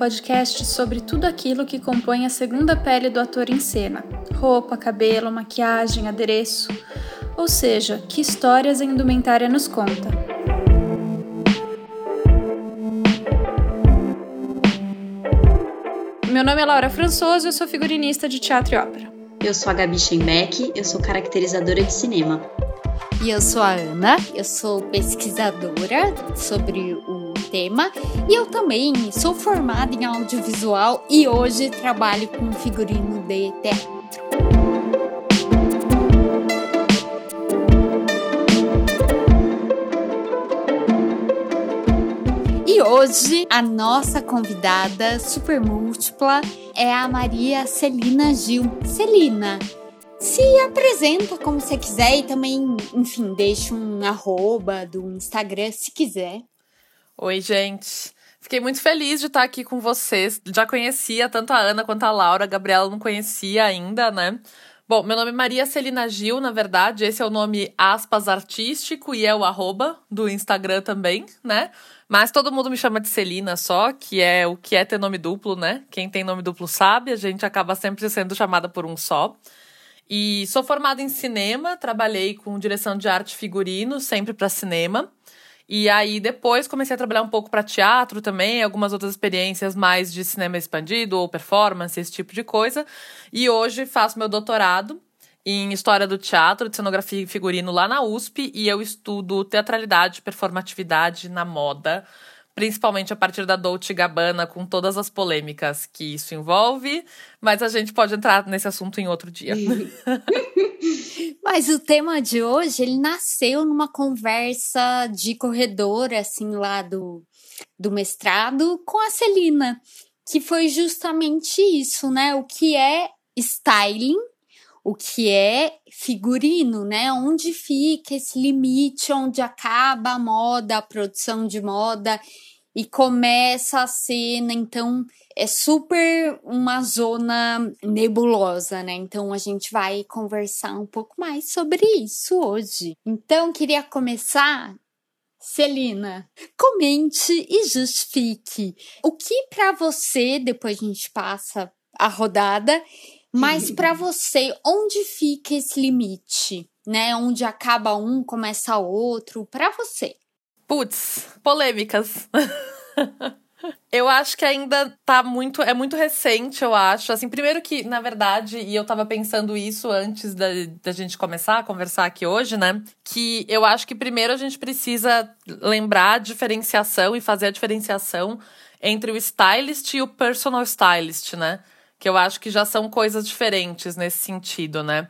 Podcast sobre tudo aquilo que compõe a segunda pele do ator em cena: roupa, cabelo, maquiagem, adereço. Ou seja, que histórias a indumentária nos conta. Meu nome é Laura Françoso, eu sou figurinista de teatro e ópera. Eu sou a Gabi Schembeck, eu sou caracterizadora de cinema. E eu sou a Ana, eu sou pesquisadora sobre o tema e eu também sou formada em audiovisual e hoje trabalho com figurino de teatro. E hoje a nossa convidada super múltipla é a Maria Celina Gil. Celina, se apresenta como você quiser e também, enfim, deixa um arroba do Instagram se quiser. Oi, gente. Fiquei muito feliz de estar aqui com vocês. Já conhecia tanto a Ana quanto a Laura. A Gabriela não conhecia ainda, né? Bom, meu nome é Maria Celina Gil, na verdade. Esse é o nome aspas artístico e é o arroba do Instagram também, né? Mas todo mundo me chama de Celina só, que é o que é ter nome duplo, né? Quem tem nome duplo sabe, a gente acaba sempre sendo chamada por um só. E sou formada em cinema, trabalhei com direção de arte figurino, sempre para cinema. E aí depois comecei a trabalhar um pouco para teatro também, algumas outras experiências mais de cinema expandido ou performance, esse tipo de coisa. E hoje faço meu doutorado em História do Teatro, de Cenografia e Figurino lá na USP e eu estudo teatralidade performatividade na moda, principalmente a partir da Dolce Gabbana, com todas as polêmicas que isso envolve, mas a gente pode entrar nesse assunto em outro dia. Mas o tema de hoje, ele nasceu numa conversa de corredor, assim, lá do, do mestrado, com a Celina, que foi justamente isso, né? O que é styling, o que é figurino, né? Onde fica esse limite, onde acaba a moda, a produção de moda e começa a cena, então é super uma zona nebulosa, né? Então a gente vai conversar um pouco mais sobre isso hoje. Então queria começar Celina, comente e justifique o que para você, depois a gente passa a rodada, mas para você, onde fica esse limite, né? Onde acaba um, começa outro, para você? Putz, polêmicas. Eu acho que ainda tá muito. É muito recente, eu acho. Assim, primeiro que, na verdade, e eu tava pensando isso antes da, da gente começar a conversar aqui hoje, né? Que eu acho que primeiro a gente precisa lembrar a diferenciação e fazer a diferenciação entre o stylist e o personal stylist, né? Que eu acho que já são coisas diferentes nesse sentido, né?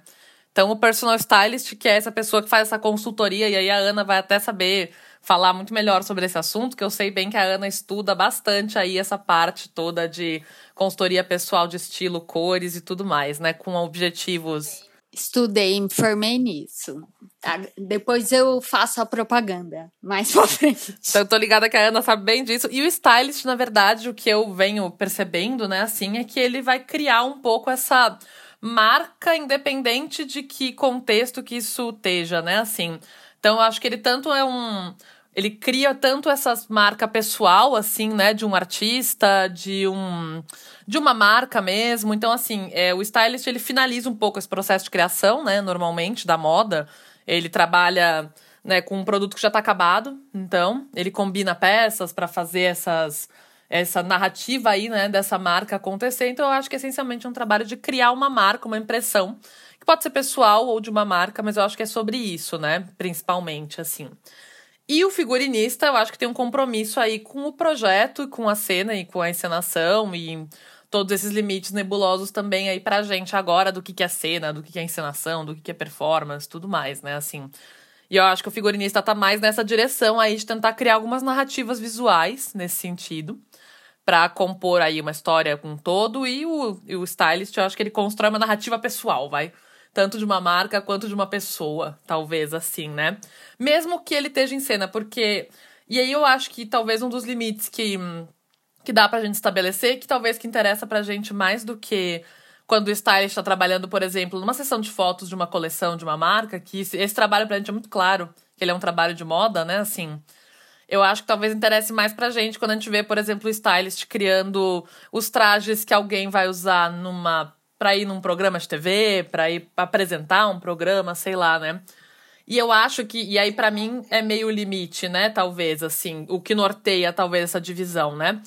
Então, o personal stylist, que é essa pessoa que faz essa consultoria, e aí a Ana vai até saber falar muito melhor sobre esse assunto, que eu sei bem que a Ana estuda bastante aí essa parte toda de consultoria pessoal de estilo, cores e tudo mais, né? Com objetivos. Estudei, me formei nisso. Tá? Depois eu faço a propaganda mais pra frente. Então, eu tô ligada que a Ana sabe bem disso. E o stylist, na verdade, o que eu venho percebendo, né, assim, é que ele vai criar um pouco essa marca independente de que contexto que isso esteja, né, assim. Então, eu acho que ele tanto é um. Ele cria tanto essa marca pessoal, assim, né? De um artista, de um. De uma marca mesmo. Então, assim, é, o stylist ele finaliza um pouco esse processo de criação, né? Normalmente, da moda. Ele trabalha né, com um produto que já está acabado. Então, ele combina peças para fazer essas essa narrativa aí, né, dessa marca acontecer. Então, eu acho que essencialmente é um trabalho de criar uma marca, uma impressão que pode ser pessoal ou de uma marca, mas eu acho que é sobre isso, né? Principalmente, assim. E o figurinista, eu acho que tem um compromisso aí com o projeto, com a cena e com a encenação e todos esses limites nebulosos também aí pra gente agora do que, que é cena, do que, que é encenação, do que, que é performance, tudo mais, né? Assim. E eu acho que o figurinista tá mais nessa direção aí de tentar criar algumas narrativas visuais nesse sentido para compor aí uma história com todo e o, e o stylist, eu acho que ele constrói uma narrativa pessoal, vai tanto de uma marca quanto de uma pessoa, talvez assim, né? Mesmo que ele esteja em cena, porque. E aí eu acho que talvez um dos limites que, que dá pra gente estabelecer, que talvez que interessa pra gente mais do que quando o stylist está trabalhando, por exemplo, numa sessão de fotos de uma coleção de uma marca, que esse, esse trabalho pra gente é muito claro, que ele é um trabalho de moda, né? Assim. Eu acho que talvez interesse mais pra gente quando a gente vê, por exemplo, o stylist criando os trajes que alguém vai usar numa para ir num programa de TV, para ir apresentar um programa, sei lá, né? E eu acho que, e aí para mim é meio limite, né? Talvez, assim, o que norteia talvez essa divisão, né?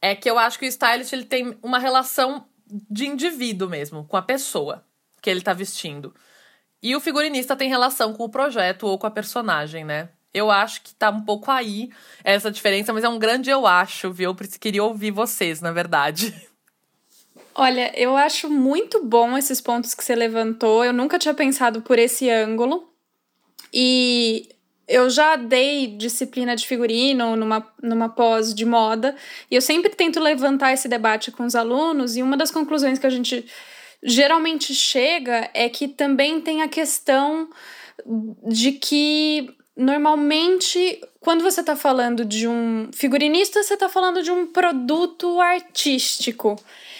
É que eu acho que o stylist ele tem uma relação de indivíduo mesmo, com a pessoa que ele tá vestindo. E o figurinista tem relação com o projeto ou com a personagem, né? Eu acho que tá um pouco aí essa diferença, mas é um grande eu acho, viu? Eu queria ouvir vocês, na verdade. Olha, eu acho muito bom esses pontos que você levantou. Eu nunca tinha pensado por esse ângulo. E eu já dei disciplina de figurino numa, numa pós de moda, e eu sempre tento levantar esse debate com os alunos, e uma das conclusões que a gente geralmente chega é que também tem a questão de que normalmente quando você está falando de um figurinista, você está falando de um produto artístico.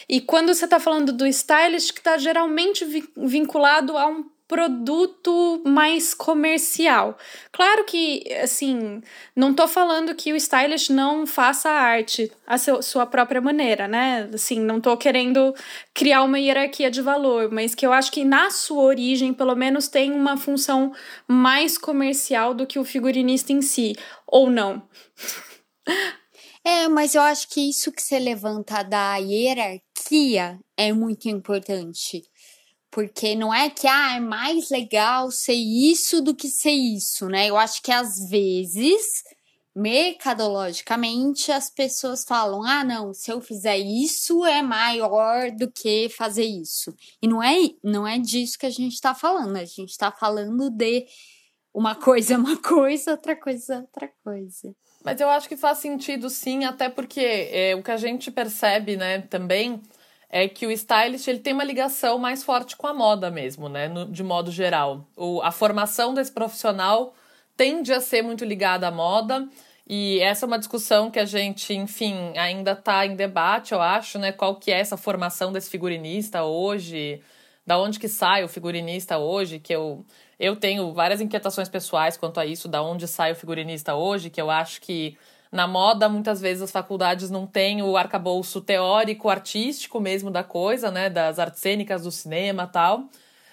E quando você está falando do stylist, que está geralmente vinculado a um produto mais comercial. Claro que, assim, não tô falando que o stylist não faça arte a seu, sua própria maneira, né? Assim, não tô querendo criar uma hierarquia de valor, mas que eu acho que na sua origem, pelo menos, tem uma função mais comercial do que o figurinista em si, ou não. É, mas eu acho que isso que você levanta da hierarquia é muito importante. Porque não é que ah, é mais legal ser isso do que ser isso, né? Eu acho que às vezes, mercadologicamente, as pessoas falam: ah, não, se eu fizer isso é maior do que fazer isso. E não é, não é disso que a gente está falando, a gente está falando de uma coisa é uma coisa, outra coisa é outra coisa. Mas eu acho que faz sentido sim, até porque é, o que a gente percebe, né, também é que o stylist ele tem uma ligação mais forte com a moda mesmo, né? No, de modo geral. O, a formação desse profissional tende a ser muito ligada à moda. E essa é uma discussão que a gente, enfim, ainda está em debate, eu acho, né? Qual que é essa formação desse figurinista hoje? Da onde que sai o figurinista hoje? Que eu, eu tenho várias inquietações pessoais quanto a isso, da onde sai o figurinista hoje, que eu acho que na moda, muitas vezes as faculdades não têm o arcabouço teórico, artístico mesmo da coisa, né? Das artes cênicas, do cinema tal.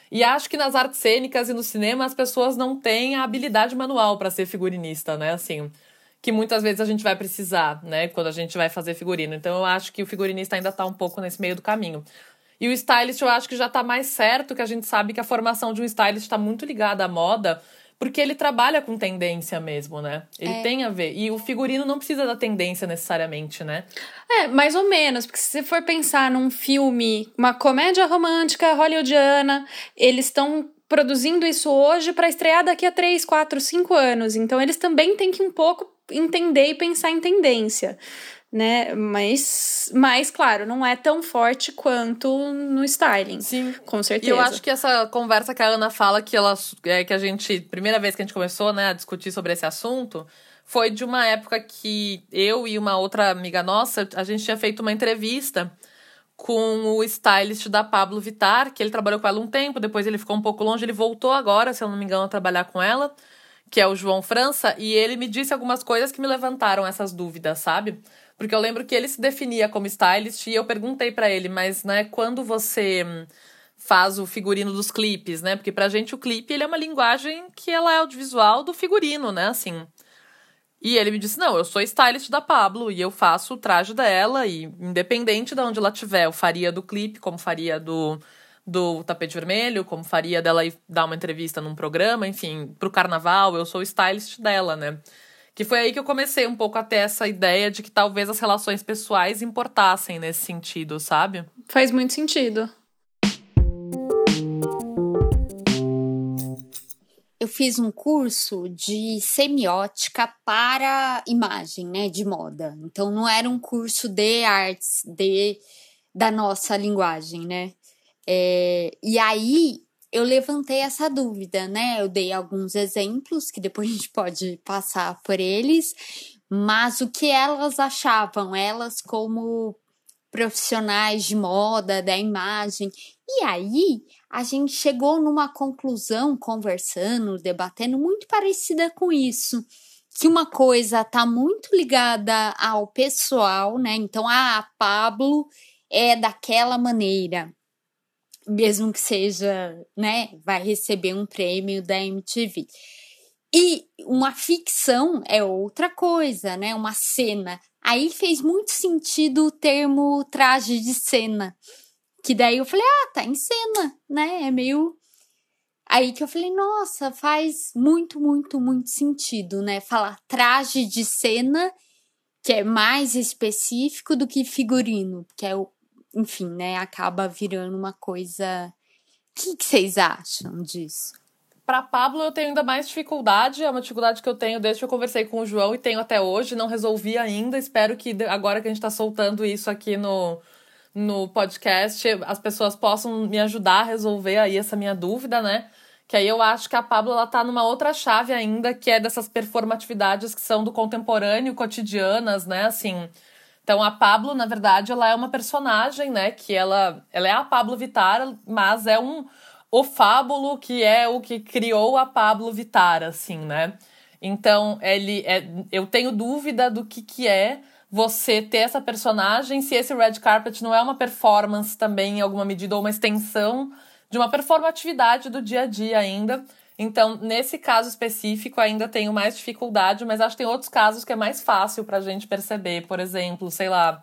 E acho que nas artes cênicas e no cinema as pessoas não têm a habilidade manual para ser figurinista, né? Assim, que muitas vezes a gente vai precisar, né? Quando a gente vai fazer figurino. Então eu acho que o figurinista ainda está um pouco nesse meio do caminho. E o stylist eu acho que já está mais certo, que a gente sabe que a formação de um stylist está muito ligada à moda porque ele trabalha com tendência mesmo, né? Ele é. tem a ver. E o figurino não precisa da tendência necessariamente, né? É, mais ou menos. Porque se você for pensar num filme, uma comédia romântica hollywoodiana, eles estão produzindo isso hoje para estrear daqui a 3, 4, 5 anos. Então eles também têm que um pouco entender e pensar em tendência né? Mas, mas, claro, não é tão forte quanto no styling. Sim. Com certeza. E eu acho que essa conversa que a Ana fala, que ela é que a gente. Primeira vez que a gente começou né, a discutir sobre esse assunto, foi de uma época que eu e uma outra amiga nossa, a gente tinha feito uma entrevista com o stylist da Pablo Vitar, que ele trabalhou com ela um tempo, depois ele ficou um pouco longe, ele voltou agora, se eu não me engano, a trabalhar com ela, que é o João França, e ele me disse algumas coisas que me levantaram essas dúvidas, sabe? Porque eu lembro que ele se definia como stylist e eu perguntei para ele, mas né, quando você faz o figurino dos clipes, né? Porque pra gente o clipe ele é uma linguagem que ela é audiovisual do figurino, né? Assim. E ele me disse: "Não, eu sou stylist da Pablo e eu faço o traje dela e independente de onde ela tiver, eu faria do clipe como faria do do tapete vermelho, como faria dela ir dar uma entrevista num programa, enfim, pro carnaval, eu sou stylist dela, né? Que foi aí que eu comecei um pouco a ter essa ideia de que talvez as relações pessoais importassem nesse sentido, sabe? Faz muito sentido. Eu fiz um curso de semiótica para imagem, né, de moda. Então não era um curso de artes, de da nossa linguagem, né? É, e aí eu levantei essa dúvida, né? Eu dei alguns exemplos que depois a gente pode passar por eles, mas o que elas achavam, elas como profissionais de moda, da imagem. E aí a gente chegou numa conclusão, conversando, debatendo, muito parecida com isso. que uma coisa tá muito ligada ao pessoal, né? Então, ah, a Pablo é daquela maneira, mesmo que seja, né, vai receber um prêmio da MTV. E uma ficção é outra coisa, né? Uma cena. Aí fez muito sentido o termo traje de cena. Que daí eu falei, ah, tá em cena, né? É meio. Aí que eu falei, nossa, faz muito, muito, muito sentido, né? Falar traje de cena, que é mais específico do que figurino, que é o. Enfim, né? Acaba virando uma coisa. O que, vocês acham disso? Para Pablo, eu tenho ainda mais dificuldade. É uma dificuldade que eu tenho desde que eu conversei com o João e tenho até hoje. Não resolvi ainda. Espero que agora que a gente está soltando isso aqui no, no podcast, as pessoas possam me ajudar a resolver aí essa minha dúvida, né? Que aí eu acho que a Pablo ela tá numa outra chave ainda, que é dessas performatividades que são do contemporâneo, cotidianas, né? Assim. Então a Pablo, na verdade, ela é uma personagem, né? Que ela, ela é a Pablo Vittar, mas é um o Fábulo, que é o que criou a Pablo Vittar, assim, né? Então, ele é, eu tenho dúvida do que, que é você ter essa personagem, se esse red carpet não é uma performance também, em alguma medida, ou uma extensão de uma performatividade do dia a dia ainda. Então, nesse caso específico, ainda tenho mais dificuldade, mas acho que tem outros casos que é mais fácil pra gente perceber. Por exemplo, sei lá,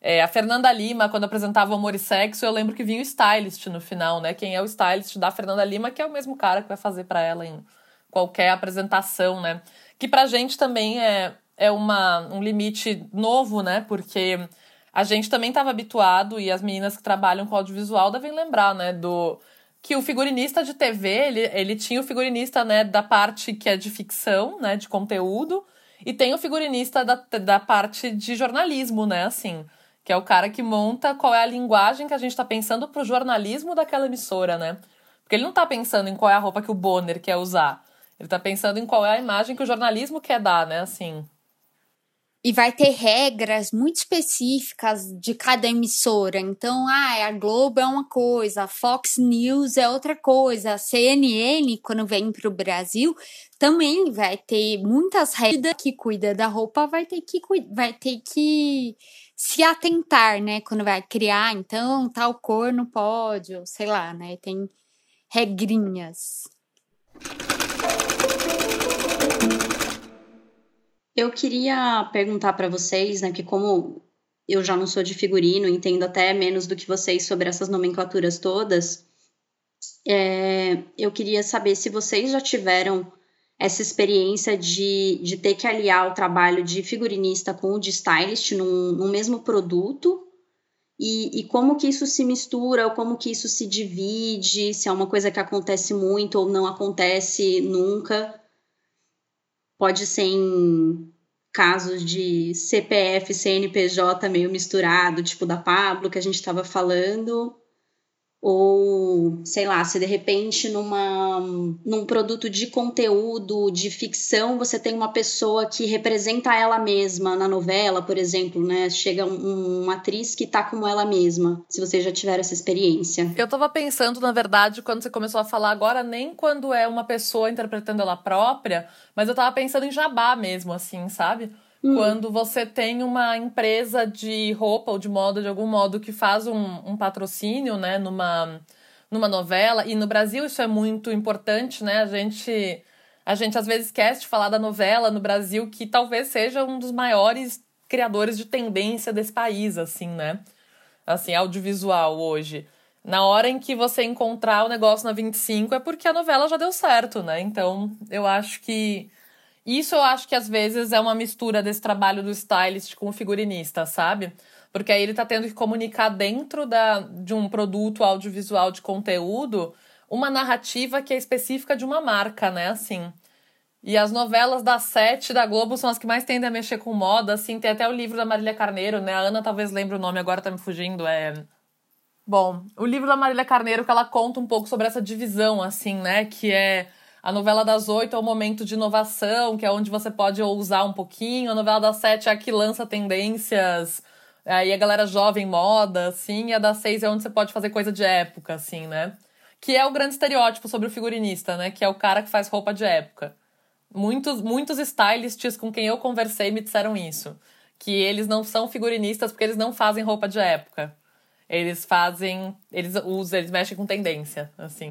é, a Fernanda Lima, quando apresentava Amor e Sexo, eu lembro que vinha o stylist no final, né? Quem é o stylist da Fernanda Lima, que é o mesmo cara que vai fazer para ela em qualquer apresentação, né? Que pra gente também é, é uma, um limite novo, né? Porque a gente também estava habituado, e as meninas que trabalham com audiovisual devem lembrar, né? Do que o figurinista de TV, ele, ele tinha o figurinista, né, da parte que é de ficção, né, de conteúdo, e tem o figurinista da, da parte de jornalismo, né, assim que é o cara que monta qual é a linguagem que a gente está pensando para o jornalismo daquela emissora, né? Porque ele não está pensando em qual é a roupa que o Bonner quer usar. Ele está pensando em qual é a imagem que o jornalismo quer dar, né? Assim. E vai ter regras muito específicas de cada emissora. Então, ah, a Globo é uma coisa, a Fox News é outra coisa, a CNN, quando vem para o Brasil, também vai ter muitas regras que cuida da roupa, vai ter que, vai ter que se atentar, né? Quando vai criar, então, tal cor não pode, ou sei lá, né? Tem regrinhas. Eu queria perguntar para vocês, né, que como eu já não sou de figurino, entendo até menos do que vocês sobre essas nomenclaturas todas, é, eu queria saber se vocês já tiveram essa experiência de, de ter que aliar o trabalho de figurinista com o de stylist num, num mesmo produto e, e, como que isso se mistura, ou como que isso se divide, se é uma coisa que acontece muito ou não acontece nunca. Pode ser em casos de CPF, CNPJ meio misturado, tipo da Pablo que a gente estava falando, ou sei lá, se de repente numa num produto de conteúdo, de ficção, você tem uma pessoa que representa ela mesma na novela, por exemplo, né? Chega um, uma atriz que tá como ela mesma, se você já tiver essa experiência. Eu tava pensando, na verdade, quando você começou a falar agora, nem quando é uma pessoa interpretando ela própria, mas eu tava pensando em jabá mesmo, assim, sabe? Hum. Quando você tem uma empresa de roupa ou de moda, de algum modo, que faz um, um patrocínio, né, numa, numa novela, e no Brasil isso é muito importante, né? A gente, a gente às vezes esquece de falar da novela no Brasil, que talvez seja um dos maiores criadores de tendência desse país, assim, né? Assim, audiovisual hoje. Na hora em que você encontrar o negócio na 25 é porque a novela já deu certo, né? Então, eu acho que isso eu acho que às vezes é uma mistura desse trabalho do stylist com o figurinista, sabe? Porque aí ele tá tendo que comunicar dentro da, de um produto audiovisual de conteúdo uma narrativa que é específica de uma marca, né? Assim. E as novelas da Sete da Globo são as que mais tendem a mexer com moda, assim. Tem até o livro da Marília Carneiro, né? A Ana talvez lembre o nome, agora tá me fugindo. É. Bom, o livro da Marília Carneiro que ela conta um pouco sobre essa divisão, assim, né? Que é a novela das oito é o momento de inovação, que é onde você pode ousar um pouquinho. A novela das sete é a que lança tendências, aí a galera jovem moda, assim. E a das seis é onde você pode fazer coisa de época, assim, né? Que é o grande estereótipo sobre o figurinista, né? Que é o cara que faz roupa de época. Muitos, muitos stylists com quem eu conversei me disseram isso. Que eles não são figurinistas porque eles não fazem roupa de época. Eles fazem. Eles usam, eles mexem com tendência, assim.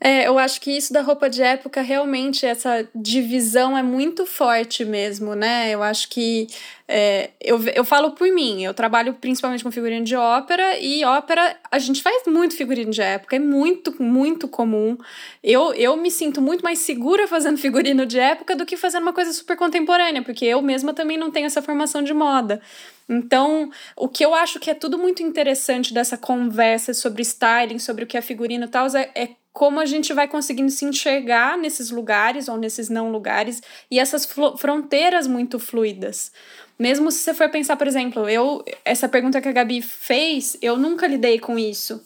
É, eu acho que isso da roupa de época, realmente, essa divisão é muito forte mesmo, né? Eu acho que. É, eu, eu falo por mim, eu trabalho principalmente com figurino de ópera, e ópera, a gente faz muito figurino de época, é muito, muito comum. Eu, eu me sinto muito mais segura fazendo figurino de época do que fazendo uma coisa super contemporânea, porque eu mesma também não tenho essa formação de moda. Então, o que eu acho que é tudo muito interessante dessa conversa sobre styling, sobre o que é figurino e tal, é, é como a gente vai conseguindo se enxergar nesses lugares ou nesses não lugares e essas fronteiras muito fluidas. Mesmo se você for pensar, por exemplo, eu essa pergunta que a Gabi fez, eu nunca lidei com isso.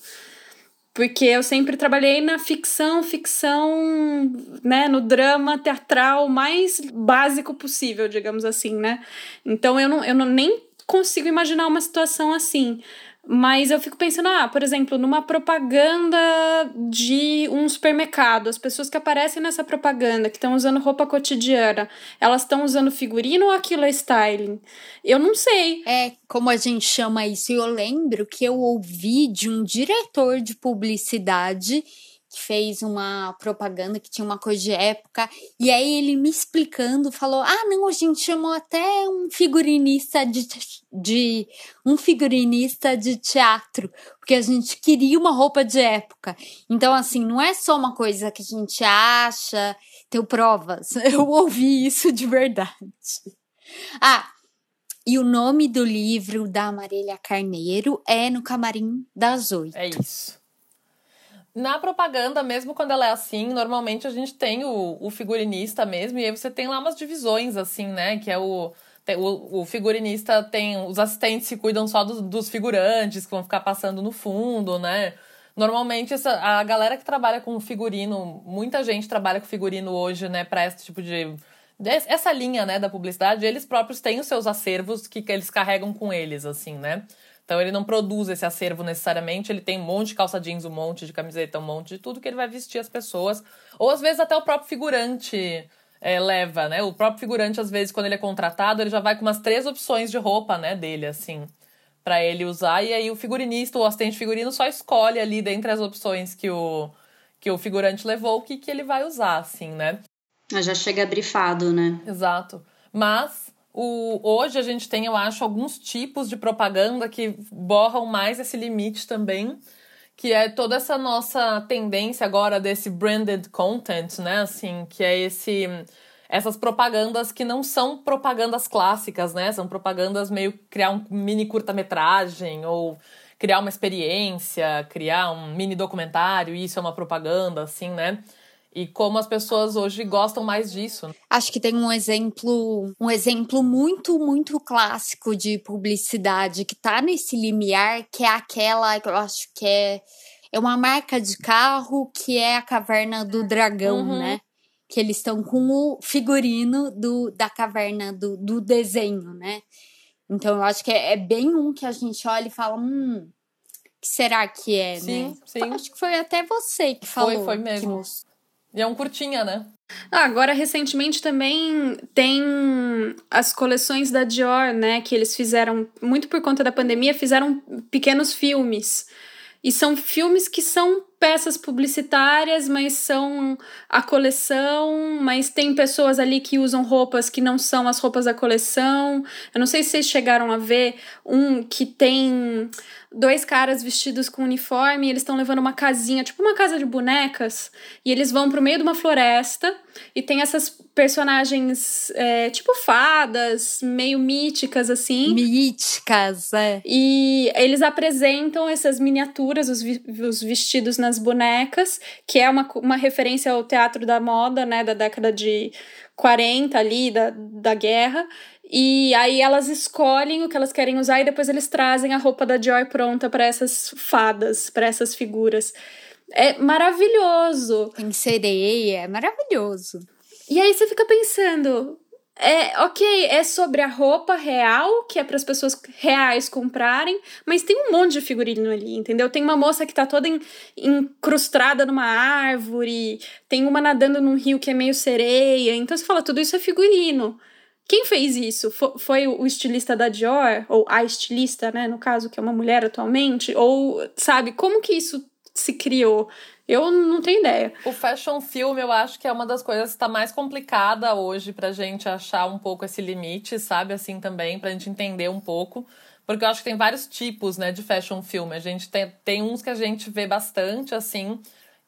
Porque eu sempre trabalhei na ficção, ficção, né, no drama teatral mais básico possível, digamos assim, né? Então eu não, eu não nem consigo imaginar uma situação assim. Mas eu fico pensando, ah, por exemplo, numa propaganda de um supermercado, as pessoas que aparecem nessa propaganda, que estão usando roupa cotidiana, elas estão usando figurino ou aquilo é styling? Eu não sei. É, como a gente chama isso, eu lembro que eu ouvi de um diretor de publicidade que fez uma propaganda que tinha uma coisa de época. E aí ele me explicando, falou: Ah, não, a gente chamou até um figurinista de, de um figurinista de teatro, porque a gente queria uma roupa de época. Então, assim, não é só uma coisa que a gente acha, tenho provas. Eu ouvi isso de verdade. Ah, e o nome do livro da Marília Carneiro é No Camarim das Oito. É isso. Na propaganda, mesmo quando ela é assim, normalmente a gente tem o, o figurinista mesmo, e aí você tem lá umas divisões, assim, né? Que é o. O, o figurinista tem. Os assistentes se cuidam só dos, dos figurantes que vão ficar passando no fundo, né? Normalmente, essa, a galera que trabalha com figurino, muita gente trabalha com figurino hoje, né, para esse tipo de. Essa linha, né, da publicidade, eles próprios têm os seus acervos que, que eles carregam com eles, assim, né? Então ele não produz esse acervo necessariamente, ele tem um monte de calça jeans, um monte de camiseta, um monte de tudo que ele vai vestir as pessoas. Ou às vezes até o próprio figurante é, leva, né? O próprio figurante, às vezes, quando ele é contratado, ele já vai com umas três opções de roupa, né, dele, assim, para ele usar. E aí o figurinista, o assistente figurino, só escolhe ali dentre as opções que o, que o figurante levou o que, que ele vai usar, assim, né? Já chega brifado, né? Exato. Mas o, hoje a gente tem, eu acho, alguns tipos de propaganda que borram mais esse limite também, que é toda essa nossa tendência agora desse branded content, né? Assim, que é esse essas propagandas que não são propagandas clássicas, né? São propagandas meio criar um mini curta-metragem ou criar uma experiência, criar um mini documentário, isso é uma propaganda, assim, né? E como as pessoas hoje gostam mais disso. Acho que tem um exemplo, um exemplo muito, muito clássico de publicidade que tá nesse limiar, que é aquela que eu acho que é é uma marca de carro que é a Caverna do Dragão, uhum. né? Que eles estão com o figurino do, da caverna do, do desenho, né? Então eu acho que é, é bem um que a gente olha e fala, hum, que será que é, sim, né? Sim. Acho que foi até você que falou. Foi, foi mesmo. E é um curtinha, né? Ah, agora, recentemente também tem as coleções da Dior, né? Que eles fizeram, muito por conta da pandemia, fizeram pequenos filmes. E são filmes que são peças publicitárias, mas são a coleção, mas tem pessoas ali que usam roupas que não são as roupas da coleção. Eu não sei se vocês chegaram a ver um que tem dois caras vestidos com uniforme, eles estão levando uma casinha, tipo uma casa de bonecas, e eles vão pro meio de uma floresta e tem essas personagens é, tipo fadas, meio míticas assim. Míticas, é. E eles apresentam essas miniaturas, os, vi os vestidos nas bonecas, que é uma, uma referência ao teatro da moda, né, da década de 40 ali, da, da guerra. E aí elas escolhem o que elas querem usar e depois eles trazem a roupa da Joy pronta para essas fadas, para essas figuras. É maravilhoso. Tem sereia, é maravilhoso. E aí você fica pensando, é, ok, é sobre a roupa real, que é para as pessoas reais comprarem, mas tem um monte de figurino ali, entendeu? Tem uma moça que tá toda incrustada numa árvore, tem uma nadando num rio que é meio sereia, então você fala, tudo isso é figurino. Quem fez isso? Foi o estilista da Dior, ou a estilista, né, no caso, que é uma mulher atualmente? Ou, sabe, como que isso se criou? Eu não tenho ideia. O fashion film, eu acho que é uma das coisas que está mais complicada hoje pra gente achar um pouco esse limite, sabe? Assim também, pra gente entender um pouco. Porque eu acho que tem vários tipos, né, de fashion film. A gente tem, tem uns que a gente vê bastante, assim,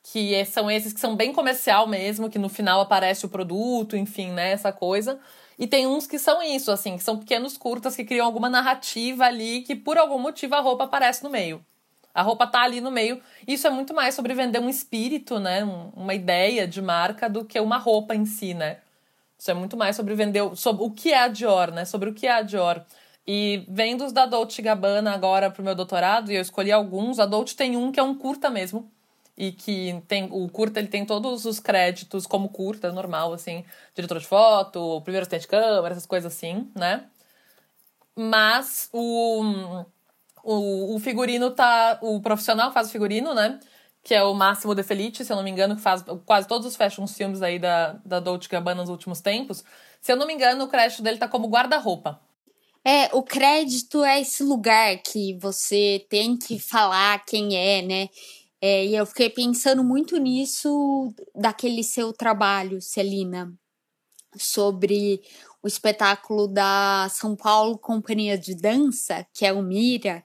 que é, são esses que são bem comercial mesmo, que no final aparece o produto, enfim, né, essa coisa. E tem uns que são isso, assim, que são pequenos curtas que criam alguma narrativa ali que por algum motivo a roupa aparece no meio. A roupa tá ali no meio. Isso é muito mais sobre vender um espírito, né? Um, uma ideia de marca do que uma roupa em si, né? Isso é muito mais sobre vender sobre o que é a Dior, né? Sobre o que é a Dior. E vendo os da Dolce Gabbana agora pro meu doutorado, e eu escolhi alguns, a Dolce tem um que é um curta mesmo. E que tem o curta, ele tem todos os créditos como curta, normal, assim, diretor de foto, primeiro assistente de câmera, essas coisas assim, né? Mas o o, o figurino tá. O profissional faz o figurino, né? Que é o Máximo De Felice, se eu não me engano, que faz quase todos os fashion filmes aí da, da Dolce Gabbana nos últimos tempos. Se eu não me engano, o crédito dele tá como guarda-roupa. É, o crédito é esse lugar que você tem que falar quem é, né? É, e eu fiquei pensando muito nisso daquele seu trabalho, Celina, sobre o espetáculo da São Paulo Companhia de Dança, que é o Mira,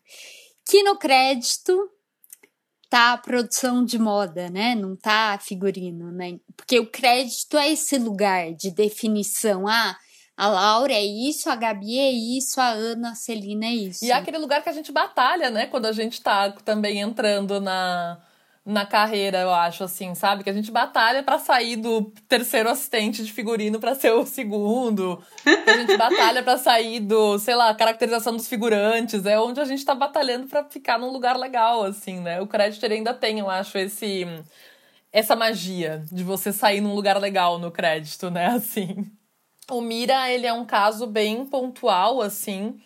que no crédito tá a produção de moda, né? Não tá figurino, né? Porque o crédito é esse lugar de definição. Ah, a Laura é isso, a Gabi é isso, a Ana, a Celina é isso. E é aquele lugar que a gente batalha, né? Quando a gente tá também entrando na na carreira, eu acho, assim, sabe? Que a gente batalha para sair do terceiro assistente de figurino para ser o segundo. Que a gente batalha para sair do, sei lá, caracterização dos figurantes. É onde a gente tá batalhando para ficar num lugar legal, assim, né? O crédito ele ainda tem, eu acho, esse essa magia de você sair num lugar legal no crédito, né? Assim. O Mira, ele é um caso bem pontual, assim.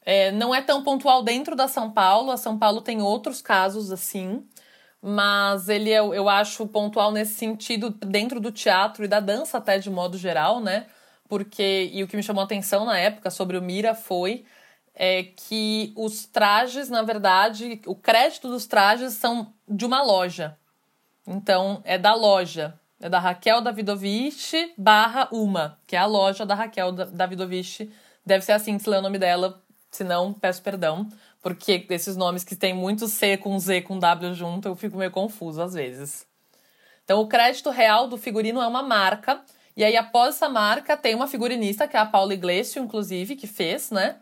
É, não é tão pontual dentro da São Paulo. A São Paulo tem outros casos assim mas ele é, eu acho pontual nesse sentido dentro do teatro e da dança até de modo geral, né? Porque e o que me chamou a atenção na época sobre o Mira foi é que os trajes, na verdade, o crédito dos trajes são de uma loja. Então, é da loja. É da Raquel Davidovich barra Uma, que é a loja da Raquel Davidovich. Deve ser assim que se lê o nome dela, se não, peço perdão. Porque esses nomes que tem muito C com Z com W junto, eu fico meio confuso às vezes. Então, o crédito real do figurino é uma marca. E aí, após essa marca, tem uma figurinista, que é a Paula Iglesias, inclusive, que fez, né?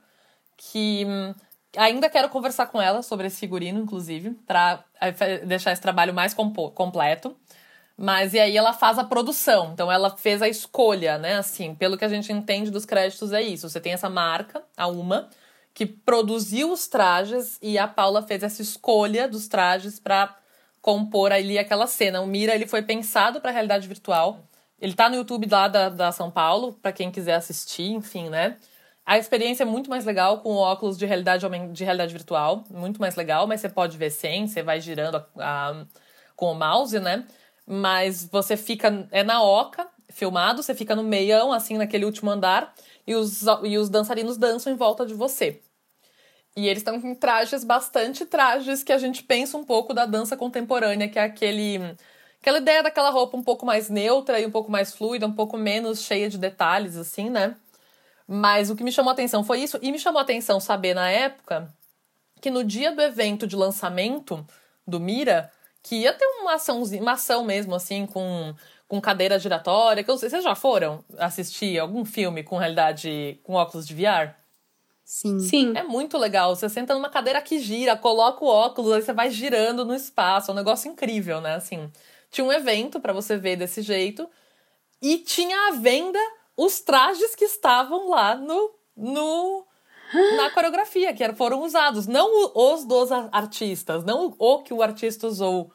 Que hum, ainda quero conversar com ela sobre esse figurino, inclusive, para eh, deixar esse trabalho mais completo. Mas e aí ela faz a produção. Então ela fez a escolha, né? Assim, pelo que a gente entende dos créditos é isso. Você tem essa marca, a Uma, que produziu os trajes e a Paula fez essa escolha dos trajes para compor ali aquela cena. O Mira ele foi pensado para realidade virtual. Ele tá no YouTube lá da, da São Paulo, para quem quiser assistir, enfim, né? A experiência é muito mais legal com óculos de realidade, de realidade virtual, muito mais legal, mas você pode ver sem, você vai girando a, a, com o mouse, né? Mas você fica, é na oca, filmado, você fica no meião, assim, naquele último andar, e os, e os dançarinos dançam em volta de você. E eles estão com trajes, bastante trajes que a gente pensa um pouco da dança contemporânea, que é aquele aquela ideia daquela roupa um pouco mais neutra e um pouco mais fluida, um pouco menos cheia de detalhes, assim, né? Mas o que me chamou a atenção foi isso, e me chamou a atenção saber na época que no dia do evento de lançamento do Mira, que ia ter uma ação, uma ação mesmo, assim, com com cadeira giratória. Que eu, vocês já foram assistir algum filme com realidade, com óculos de VR? Sim. Sim. É muito legal. Você senta numa cadeira que gira, coloca o óculos, aí você vai girando no espaço. É um negócio incrível, né? Assim, tinha um evento para você ver desse jeito e tinha à venda os trajes que estavam lá no, no na coreografia, que foram usados. Não os dos artistas, não o que o artista usou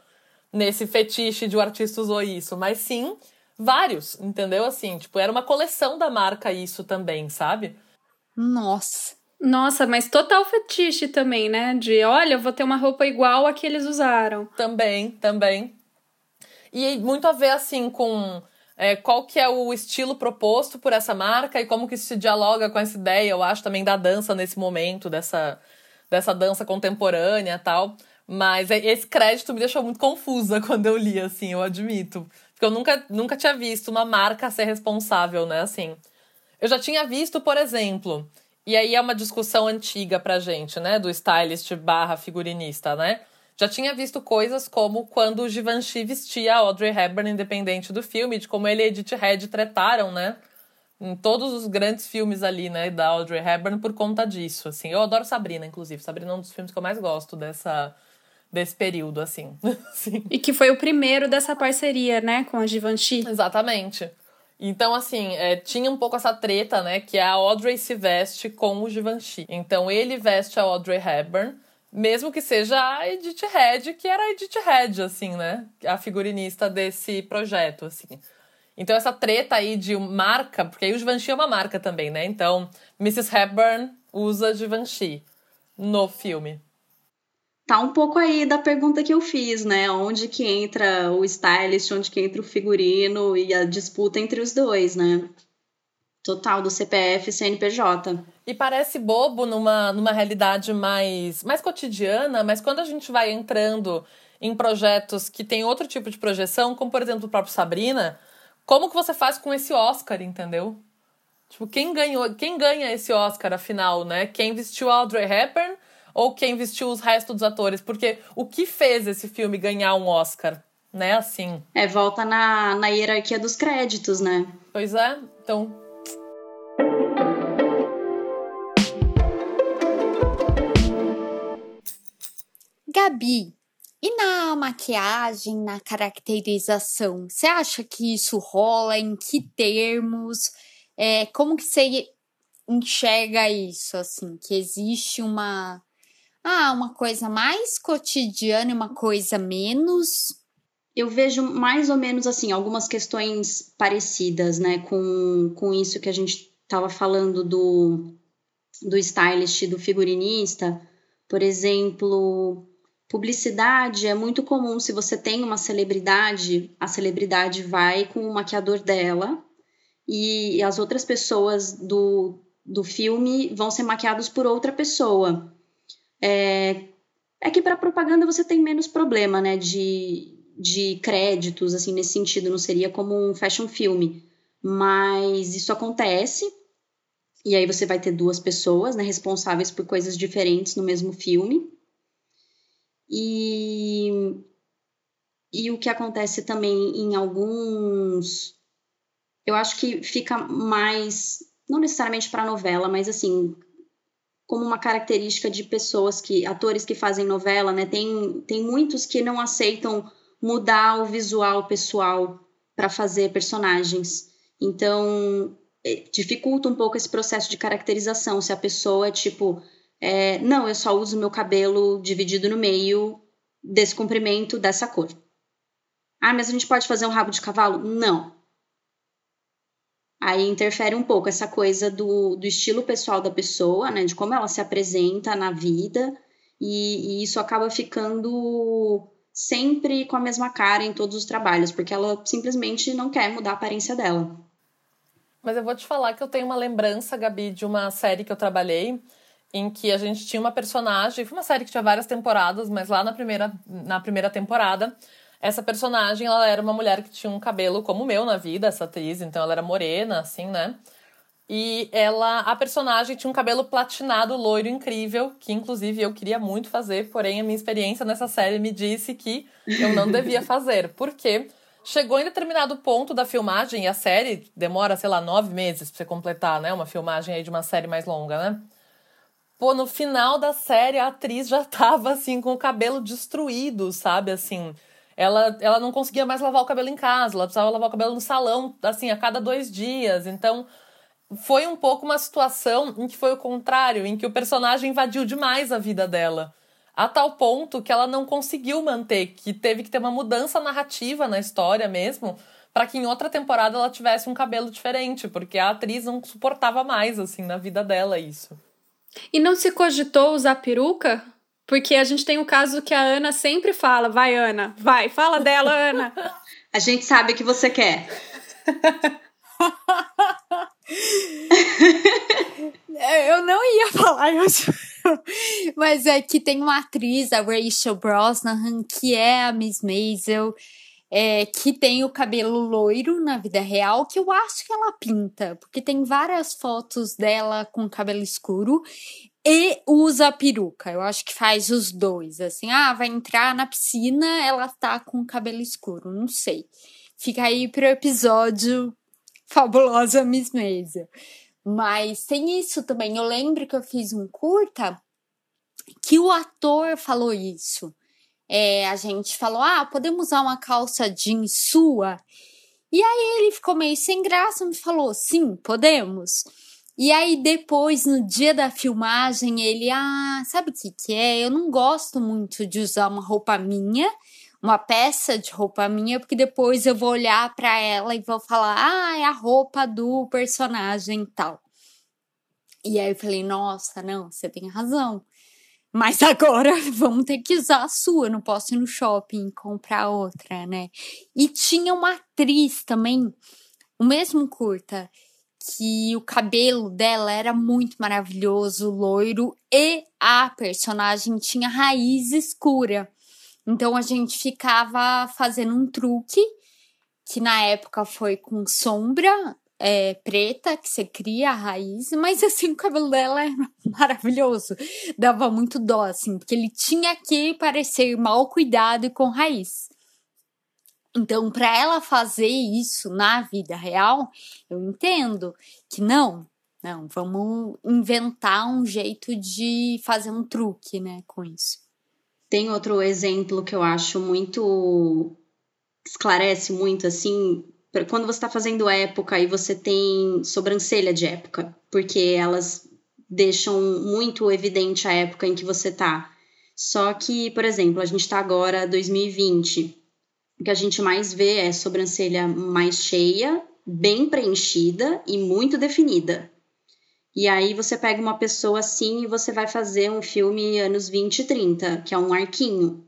nesse fetiche de o artista usou isso, mas sim vários, entendeu? Assim, tipo, era uma coleção da marca isso também, sabe? Nossa. Nossa, mas total fetiche também, né? De olha, eu vou ter uma roupa igual a que eles usaram. Também, também. E muito a ver, assim, com é, qual que é o estilo proposto por essa marca e como que isso se dialoga com essa ideia, eu acho, também da dança nesse momento, dessa, dessa dança contemporânea e tal. Mas é, esse crédito me deixou muito confusa quando eu li, assim, eu admito. Porque eu nunca, nunca tinha visto uma marca ser responsável, né, assim. Eu já tinha visto, por exemplo, e aí é uma discussão antiga pra gente, né, do stylist barra figurinista, né? Já tinha visto coisas como quando o Givenchy vestia a Audrey Hepburn independente do filme, de como ele e Edith Head tretaram, né? Em todos os grandes filmes ali, né, da Audrey Hepburn por conta disso, assim. Eu adoro Sabrina, inclusive. Sabrina é um dos filmes que eu mais gosto dessa desse período, assim. Sim. E que foi o primeiro dessa parceria, né, com a Givenchy. Exatamente. Então, assim, é, tinha um pouco essa treta, né, que a Audrey se veste com o Givenchy. Então, ele veste a Audrey Hepburn, mesmo que seja a Edith Head, que era a Edith Head, assim, né? A figurinista desse projeto, assim. Então, essa treta aí de marca, porque aí o Givenchy é uma marca também, né? Então, Mrs. Hepburn usa Givenchy no filme. Tá um pouco aí da pergunta que eu fiz, né? Onde que entra o stylist, onde que entra o figurino e a disputa entre os dois, né? Total, do CPF e CNPJ. E parece bobo numa, numa realidade mais, mais cotidiana, mas quando a gente vai entrando em projetos que tem outro tipo de projeção, como por exemplo o próprio Sabrina, como que você faz com esse Oscar, entendeu? Tipo, quem ganhou, quem ganha esse Oscar afinal, né? Quem vestiu Audrey Hepburn ou quem vestiu os restos dos atores? Porque o que fez esse filme ganhar um Oscar, né? Assim. É, volta na, na hierarquia dos créditos, né? Pois é. Então, Gabi, e na maquiagem, na caracterização, você acha que isso rola? Em que termos? É, como que você enxerga isso, assim? Que existe uma... Ah, uma coisa mais cotidiana e uma coisa menos? Eu vejo mais ou menos, assim, algumas questões parecidas, né? Com, com isso que a gente estava falando do, do stylist, do figurinista. Por exemplo Publicidade é muito comum se você tem uma celebridade, a celebridade vai com o maquiador dela e as outras pessoas do, do filme vão ser maquiadas por outra pessoa. É, é que para propaganda você tem menos problema, né, de, de créditos, assim, nesse sentido, não seria como um fashion filme. Mas isso acontece, e aí você vai ter duas pessoas, né, responsáveis por coisas diferentes no mesmo filme. E, e o que acontece também em alguns. Eu acho que fica mais. Não necessariamente para novela, mas assim. Como uma característica de pessoas que. atores que fazem novela, né? Tem, tem muitos que não aceitam mudar o visual pessoal para fazer personagens. Então, é, dificulta um pouco esse processo de caracterização. Se a pessoa, tipo, é, não, eu só uso meu cabelo dividido no meio desse comprimento, dessa cor. Ah, mas a gente pode fazer um rabo de cavalo? Não. Aí interfere um pouco essa coisa do, do estilo pessoal da pessoa, né? De como ela se apresenta na vida. E, e isso acaba ficando sempre com a mesma cara em todos os trabalhos, porque ela simplesmente não quer mudar a aparência dela. Mas eu vou te falar que eu tenho uma lembrança, Gabi, de uma série que eu trabalhei em que a gente tinha uma personagem, foi uma série que tinha várias temporadas, mas lá na primeira, na primeira temporada, essa personagem, ela era uma mulher que tinha um cabelo como o meu na vida, essa atriz, então ela era morena, assim, né? E ela, a personagem tinha um cabelo platinado, loiro, incrível, que inclusive eu queria muito fazer, porém a minha experiência nessa série me disse que eu não devia fazer. Porque chegou em determinado ponto da filmagem, e a série demora, sei lá, nove meses pra você completar, né? Uma filmagem aí de uma série mais longa, né? Pô, no final da série, a atriz já tava, assim, com o cabelo destruído, sabe? Assim, ela, ela não conseguia mais lavar o cabelo em casa, ela precisava lavar o cabelo no salão, assim, a cada dois dias. Então, foi um pouco uma situação em que foi o contrário, em que o personagem invadiu demais a vida dela. A tal ponto que ela não conseguiu manter, que teve que ter uma mudança narrativa na história mesmo, para que em outra temporada ela tivesse um cabelo diferente, porque a atriz não suportava mais, assim, na vida dela isso. E não se cogitou usar peruca? Porque a gente tem o um caso que a Ana sempre fala: vai, Ana, vai, fala dela, Ana. a gente sabe o que você quer. Eu não ia falar isso. Mas é que tem uma atriz, a Rachel Brosnahan, que é a Miss Maisel, é, que tem o cabelo loiro na vida real, que eu acho que ela pinta, porque tem várias fotos dela com cabelo escuro e usa peruca. Eu acho que faz os dois, assim, ah, vai entrar na piscina, ela tá com cabelo escuro, não sei. Fica aí pro episódio Fabulosa Miss Maisel. Mas tem isso também. Eu lembro que eu fiz um curta que o ator falou isso é, a gente falou: ah, podemos usar uma calça jeans sua? E aí ele ficou meio sem graça, me falou: sim, podemos. E aí depois, no dia da filmagem, ele, ah, sabe o que que é? Eu não gosto muito de usar uma roupa minha, uma peça de roupa minha, porque depois eu vou olhar para ela e vou falar, ah, é a roupa do personagem tal. E aí eu falei, nossa, não, você tem razão. Mas agora vamos ter que usar a sua, não posso ir no shopping comprar outra, né? E tinha uma atriz também, o mesmo curta, que o cabelo dela era muito maravilhoso, loiro, e a personagem tinha raiz escura. Então a gente ficava fazendo um truque, que na época foi com sombra é, preta, que você cria a raiz, mas assim, o cabelo dela é maravilhoso. Dava muito dó, assim, porque ele tinha que parecer mal cuidado e com raiz. Então, para ela fazer isso na vida real, eu entendo que não, não, vamos inventar um jeito de fazer um truque, né, com isso. Tem outro exemplo que eu acho muito esclarece muito assim quando você está fazendo época e você tem sobrancelha de época, porque elas deixam muito evidente a época em que você tá. Só que, por exemplo, a gente está agora 2020, o que a gente mais vê é sobrancelha mais cheia, bem preenchida e muito definida. E aí você pega uma pessoa assim e você vai fazer um filme anos 20 e 30, que é um arquinho.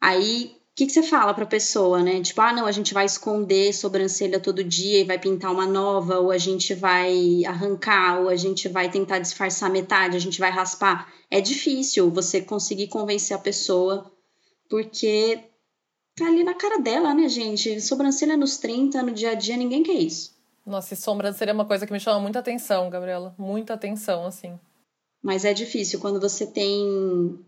Aí que, que você fala para a pessoa, né? Tipo, ah, não, a gente vai esconder sobrancelha todo dia e vai pintar uma nova, ou a gente vai arrancar, ou a gente vai tentar disfarçar metade, a gente vai raspar. É difícil você conseguir convencer a pessoa, porque tá ali na cara dela, né, gente? Sobrancelha nos 30, no dia a dia, ninguém quer isso. Nossa, e sobrancelha é uma coisa que me chama muita atenção, Gabriela. Muita atenção, assim. Mas é difícil quando você tem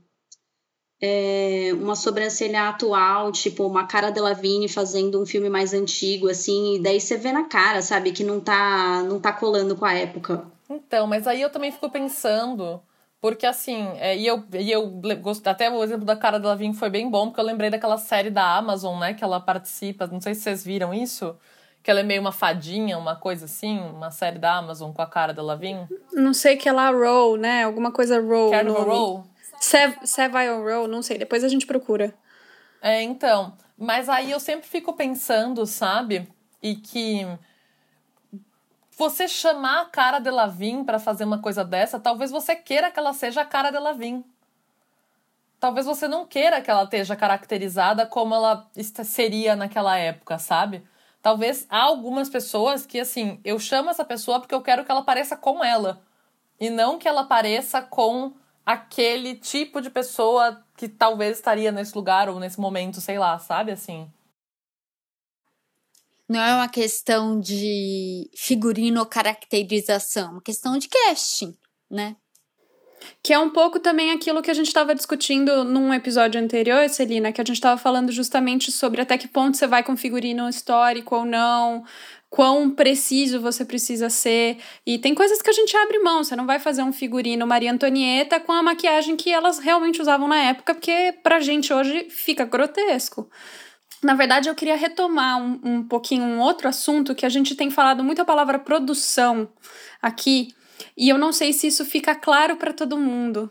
é, uma sobrancelha atual, tipo uma cara Delavigne fazendo um filme mais antigo, assim, e daí você vê na cara, sabe, que não tá, não tá colando com a época. Então, mas aí eu também fico pensando, porque assim, é, e eu, e eu gosto, até o exemplo da cara Delavigne foi bem bom, porque eu lembrei daquela série da Amazon, né, que ela participa, não sei se vocês viram isso, que ela é meio uma fadinha, uma coisa assim, uma série da Amazon com a cara da Lavigne. Não sei que é lá Row, né? Alguma coisa Row. Carnival Row. Savile Row, não sei, depois a gente procura. É, então. Mas aí eu sempre fico pensando, sabe? E que você chamar a cara de Lavin para fazer uma coisa dessa, talvez você queira que ela seja a cara de Lavin. Talvez você não queira que ela esteja caracterizada como ela seria naquela época, sabe? Talvez há algumas pessoas que, assim, eu chamo essa pessoa porque eu quero que ela pareça com ela. E não que ela pareça com aquele tipo de pessoa que talvez estaria nesse lugar ou nesse momento, sei lá, sabe assim? Não é uma questão de figurino ou caracterização, é uma questão de casting, né? Que é um pouco também aquilo que a gente estava discutindo num episódio anterior, Celina, que a gente estava falando justamente sobre até que ponto você vai com figurino histórico ou não, quão preciso você precisa ser. E tem coisas que a gente abre mão. Você não vai fazer um figurino Maria Antonieta com a maquiagem que elas realmente usavam na época, porque pra gente hoje fica grotesco. Na verdade, eu queria retomar um, um pouquinho um outro assunto que a gente tem falado muito a palavra produção aqui, e eu não sei se isso fica claro para todo mundo.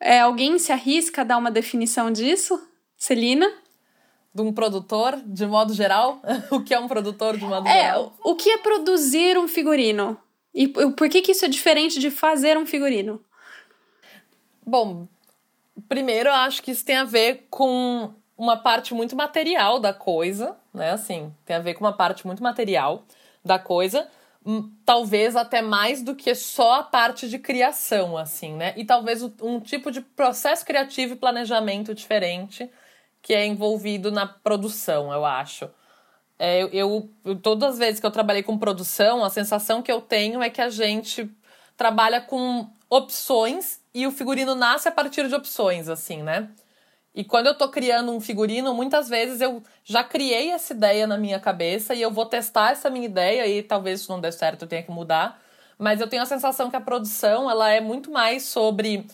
É, alguém se arrisca a dar uma definição disso? Celina? de um produtor, de modo geral? o que é um produtor, de modo é, geral? O que é produzir um figurino? E por que, que isso é diferente de fazer um figurino? Bom, primeiro eu acho que isso tem a ver com uma parte muito material da coisa, né? Assim, tem a ver com uma parte muito material da coisa, hum, talvez até mais do que só a parte de criação, assim, né? E talvez um tipo de processo criativo e planejamento diferente que é envolvido na produção, eu acho. É, eu, eu, todas as vezes que eu trabalhei com produção, a sensação que eu tenho é que a gente trabalha com opções e o figurino nasce a partir de opções, assim, né? E quando eu tô criando um figurino, muitas vezes eu já criei essa ideia na minha cabeça e eu vou testar essa minha ideia e talvez isso não dê certo, eu tenha que mudar. Mas eu tenho a sensação que a produção, ela é muito mais sobre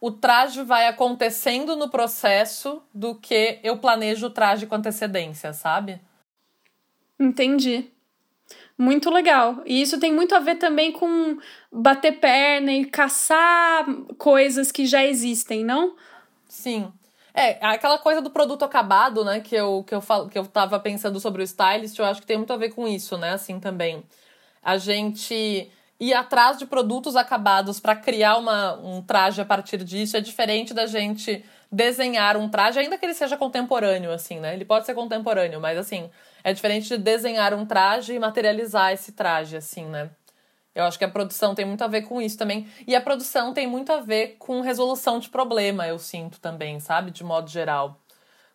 o traje vai acontecendo no processo do que eu planejo o traje com antecedência, sabe? Entendi. Muito legal. E isso tem muito a ver também com bater perna e caçar coisas que já existem, não? Sim. É, aquela coisa do produto acabado, né, que eu, que eu, falo, que eu tava pensando sobre o stylist, eu acho que tem muito a ver com isso, né, assim também. A gente ir atrás de produtos acabados para criar uma, um traje a partir disso é diferente da gente desenhar um traje, ainda que ele seja contemporâneo, assim, né? Ele pode ser contemporâneo, mas assim, é diferente de desenhar um traje e materializar esse traje, assim, né? Eu acho que a produção tem muito a ver com isso também. E a produção tem muito a ver com resolução de problema, eu sinto também, sabe? De modo geral.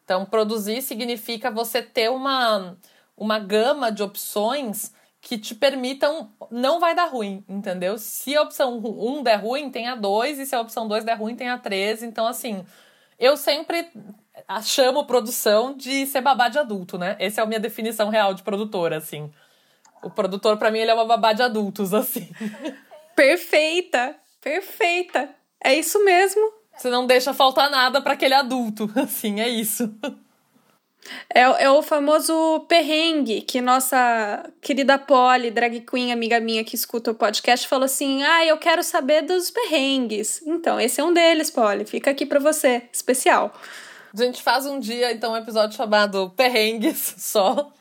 Então, produzir significa você ter uma, uma gama de opções que te permitam. Não vai dar ruim, entendeu? Se a opção 1 der ruim, tem a 2, e se a opção 2 der ruim, tem a 3. Então, assim, eu sempre chamo produção de ser babá de adulto, né? Essa é a minha definição real de produtora, assim. O produtor, para mim, ele é uma babá de adultos, assim. Perfeita! Perfeita! É isso mesmo. Você não deixa faltar nada para aquele adulto, assim, é isso. É, é o famoso perrengue que nossa querida Polly, drag queen, amiga minha que escuta o podcast, falou assim: Ah, eu quero saber dos perrengues. Então, esse é um deles, Polly. Fica aqui para você, especial. A gente faz um dia, então, um episódio chamado Perrengues só.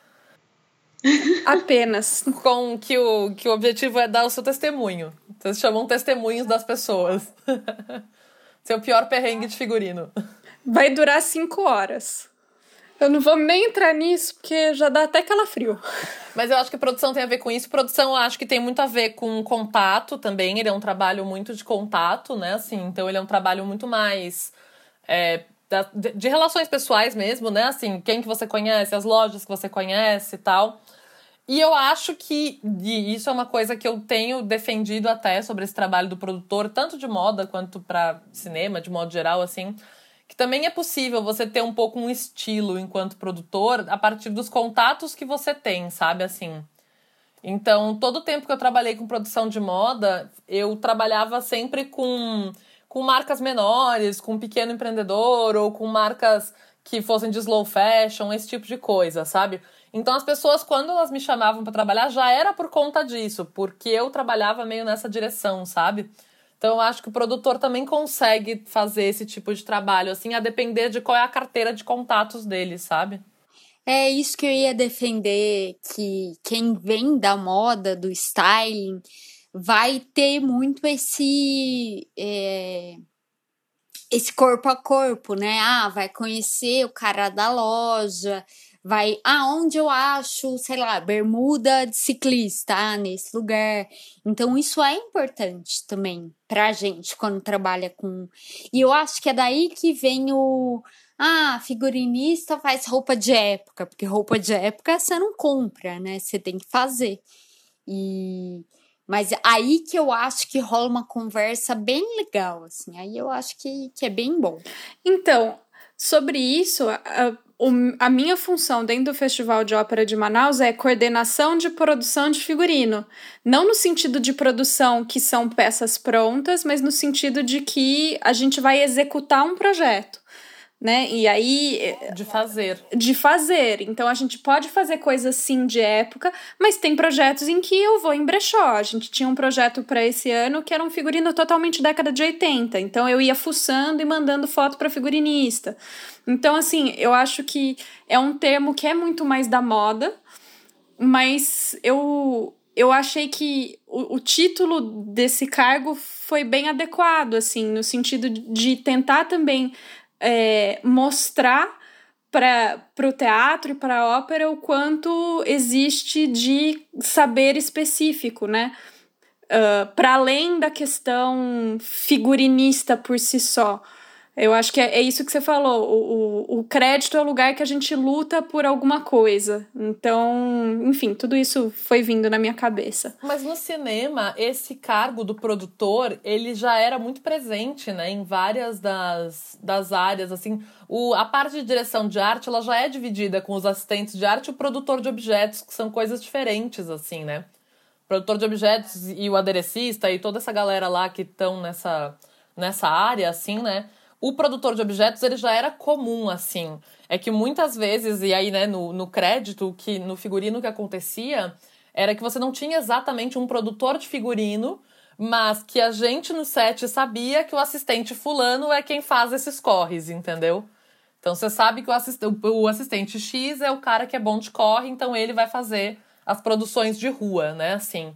Apenas. Com que o, que o objetivo é dar o seu testemunho. Vocês chamam testemunhos das pessoas. seu pior perrengue de figurino. Vai durar cinco horas. Eu não vou nem entrar nisso, porque já dá até calafrio. Mas eu acho que produção tem a ver com isso. Produção eu acho que tem muito a ver com contato também. Ele é um trabalho muito de contato, né? Assim, então ele é um trabalho muito mais. É, de, de relações pessoais mesmo, né? Assim, quem que você conhece, as lojas que você conhece e tal. E eu acho que e isso é uma coisa que eu tenho defendido até sobre esse trabalho do produtor, tanto de moda quanto para cinema, de modo geral, assim, que também é possível você ter um pouco um estilo enquanto produtor a partir dos contatos que você tem, sabe assim. Então, todo o tempo que eu trabalhei com produção de moda, eu trabalhava sempre com, com marcas menores, com um pequeno empreendedor ou com marcas que fossem de slow fashion, esse tipo de coisa, sabe? Então as pessoas, quando elas me chamavam para trabalhar, já era por conta disso, porque eu trabalhava meio nessa direção, sabe? Então eu acho que o produtor também consegue fazer esse tipo de trabalho, assim, a depender de qual é a carteira de contatos dele, sabe? É isso que eu ia defender, que quem vem da moda, do styling, vai ter muito esse. É esse corpo a corpo, né? Ah, vai conhecer o cara da loja, vai aonde eu acho, sei lá, bermuda de ciclista nesse lugar. Então isso é importante também pra gente quando trabalha com. E eu acho que é daí que vem o ah, figurinista faz roupa de época, porque roupa de época você não compra, né? Você tem que fazer. E mas aí que eu acho que rola uma conversa bem legal, assim. Aí eu acho que, que é bem bom. Então, sobre isso, minha função dentro do Festival de Ópera de Manaus é coordenação de produção de figurino. Não no sentido de produção que são peças prontas, mas no sentido de que a gente vai executar um projeto. Né? E aí. É, de fazer. De fazer. Então a gente pode fazer coisas sim de época, mas tem projetos em que eu vou em brechó. A gente tinha um projeto para esse ano que era um figurino totalmente década de 80. Então eu ia fuçando e mandando foto para figurinista. Então, assim, eu acho que é um termo que é muito mais da moda, mas eu. Eu achei que o, o título desse cargo foi bem adequado, assim, no sentido de tentar também é, mostrar para o teatro e para a ópera o quanto existe de saber específico, né? Uh, para além da questão figurinista por si só. Eu acho que é, é isso que você falou. O, o, o, crédito é o lugar que a gente luta por alguma coisa. Então, enfim, tudo isso foi vindo na minha cabeça. Mas no cinema, esse cargo do produtor, ele já era muito presente, né? Em várias das, das áreas, assim. O, a parte de direção de arte, ela já é dividida com os assistentes de arte e o produtor de objetos, que são coisas diferentes, assim, né? O produtor de objetos e o aderecista e toda essa galera lá que estão nessa, nessa área, assim, né? O produtor de objetos ele já era comum, assim. É que muitas vezes, e aí, né, no, no crédito, que no figurino que acontecia, era que você não tinha exatamente um produtor de figurino, mas que a gente no set sabia que o assistente fulano é quem faz esses corres, entendeu? Então você sabe que o, assist o assistente X é o cara que é bom de corre, então ele vai fazer as produções de rua, né? Assim.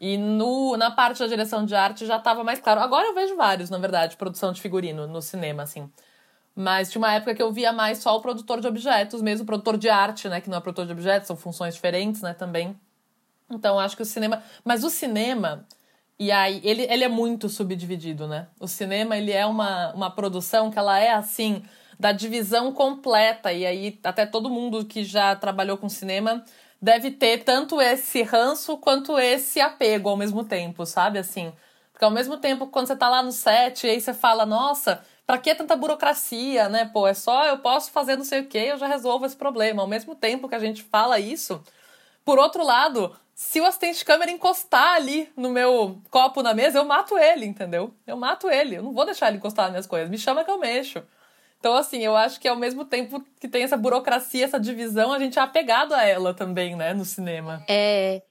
E no, na parte da direção de arte já estava mais claro. Agora eu vejo vários, na verdade, produção de figurino no cinema, assim. Mas tinha uma época que eu via mais só o produtor de objetos, mesmo o produtor de arte, né? Que não é produtor de objetos, são funções diferentes, né? Também. Então acho que o cinema. Mas o cinema. E aí, ele, ele é muito subdividido, né? O cinema, ele é uma, uma produção que ela é assim, da divisão completa. E aí, até todo mundo que já trabalhou com cinema deve ter tanto esse ranço quanto esse apego ao mesmo tempo, sabe? Assim. Porque ao mesmo tempo, quando você tá lá no set, aí você fala, nossa, pra que tanta burocracia, né? Pô, é só eu posso fazer não sei o que, eu já resolvo esse problema. Ao mesmo tempo que a gente fala isso, por outro lado, se o assistente de câmera encostar ali no meu copo na mesa, eu mato ele, entendeu? Eu mato ele. Eu não vou deixar ele encostar nas minhas coisas. Me chama que eu mexo. Então, assim, eu acho que ao mesmo tempo que tem essa burocracia, essa divisão, a gente é apegado a ela também, né, no cinema. É.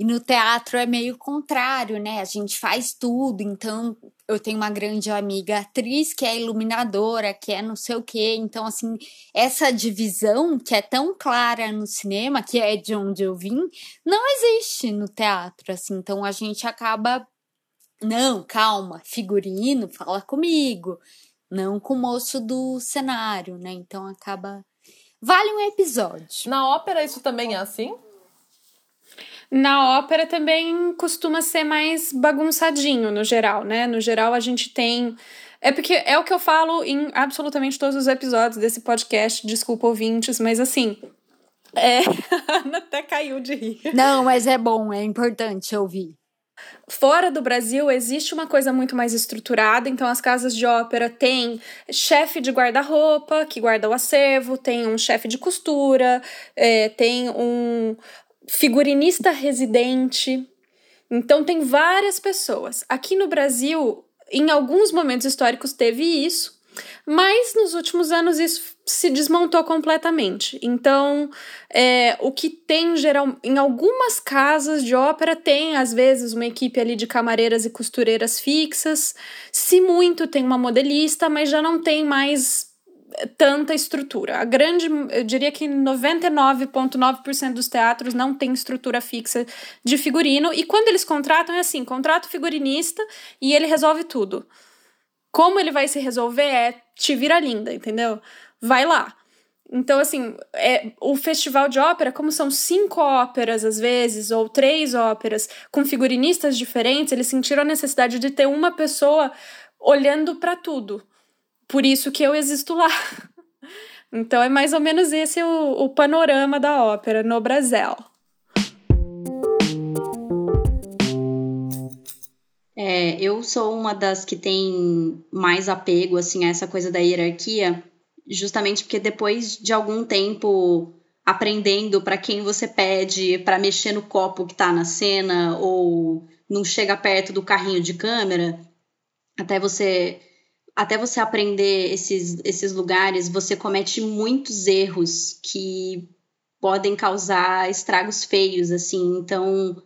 E no teatro é meio contrário, né? A gente faz tudo. Então, eu tenho uma grande amiga atriz que é iluminadora, que é não sei o quê. Então, assim, essa divisão que é tão clara no cinema, que é de onde eu vim, não existe no teatro, assim. Então, a gente acaba não, calma, figurino, fala comigo não com o moço do cenário, né? Então acaba. Vale um episódio. Na ópera isso também é assim? Na ópera também costuma ser mais bagunçadinho, no geral, né? No geral, a gente tem. É porque é o que eu falo em absolutamente todos os episódios desse podcast, desculpa ouvintes, mas assim. É. A Ana até caiu de rir. Não, mas é bom, é importante ouvir. Fora do Brasil existe uma coisa muito mais estruturada, então as casas de ópera têm chefe de guarda-roupa que guarda o acervo, tem um chefe de costura, é, tem um figurinista residente. Então tem várias pessoas. Aqui no Brasil, em alguns momentos históricos teve isso, mas nos últimos anos isso se desmontou completamente. Então, é, o que tem geral em algumas casas de ópera tem às vezes uma equipe ali de camareiras e costureiras fixas. Se muito tem uma modelista, mas já não tem mais tanta estrutura. A grande, eu diria que 99,9% dos teatros não tem estrutura fixa de figurino e quando eles contratam é assim, contrata o figurinista e ele resolve tudo. Como ele vai se resolver é te vira linda, entendeu? Vai lá. Então, assim, é, o festival de ópera, como são cinco óperas às vezes, ou três óperas, com figurinistas diferentes, eles sentiram a necessidade de ter uma pessoa olhando para tudo. Por isso que eu existo lá. Então, é mais ou menos esse o, o panorama da ópera no Brasil. É, eu sou uma das que tem mais apego assim a essa coisa da hierarquia, justamente porque depois de algum tempo aprendendo para quem você pede para mexer no copo que está na cena ou não chega perto do carrinho de câmera, até você até você aprender esses, esses lugares, você comete muitos erros que podem causar estragos feios, assim. Então,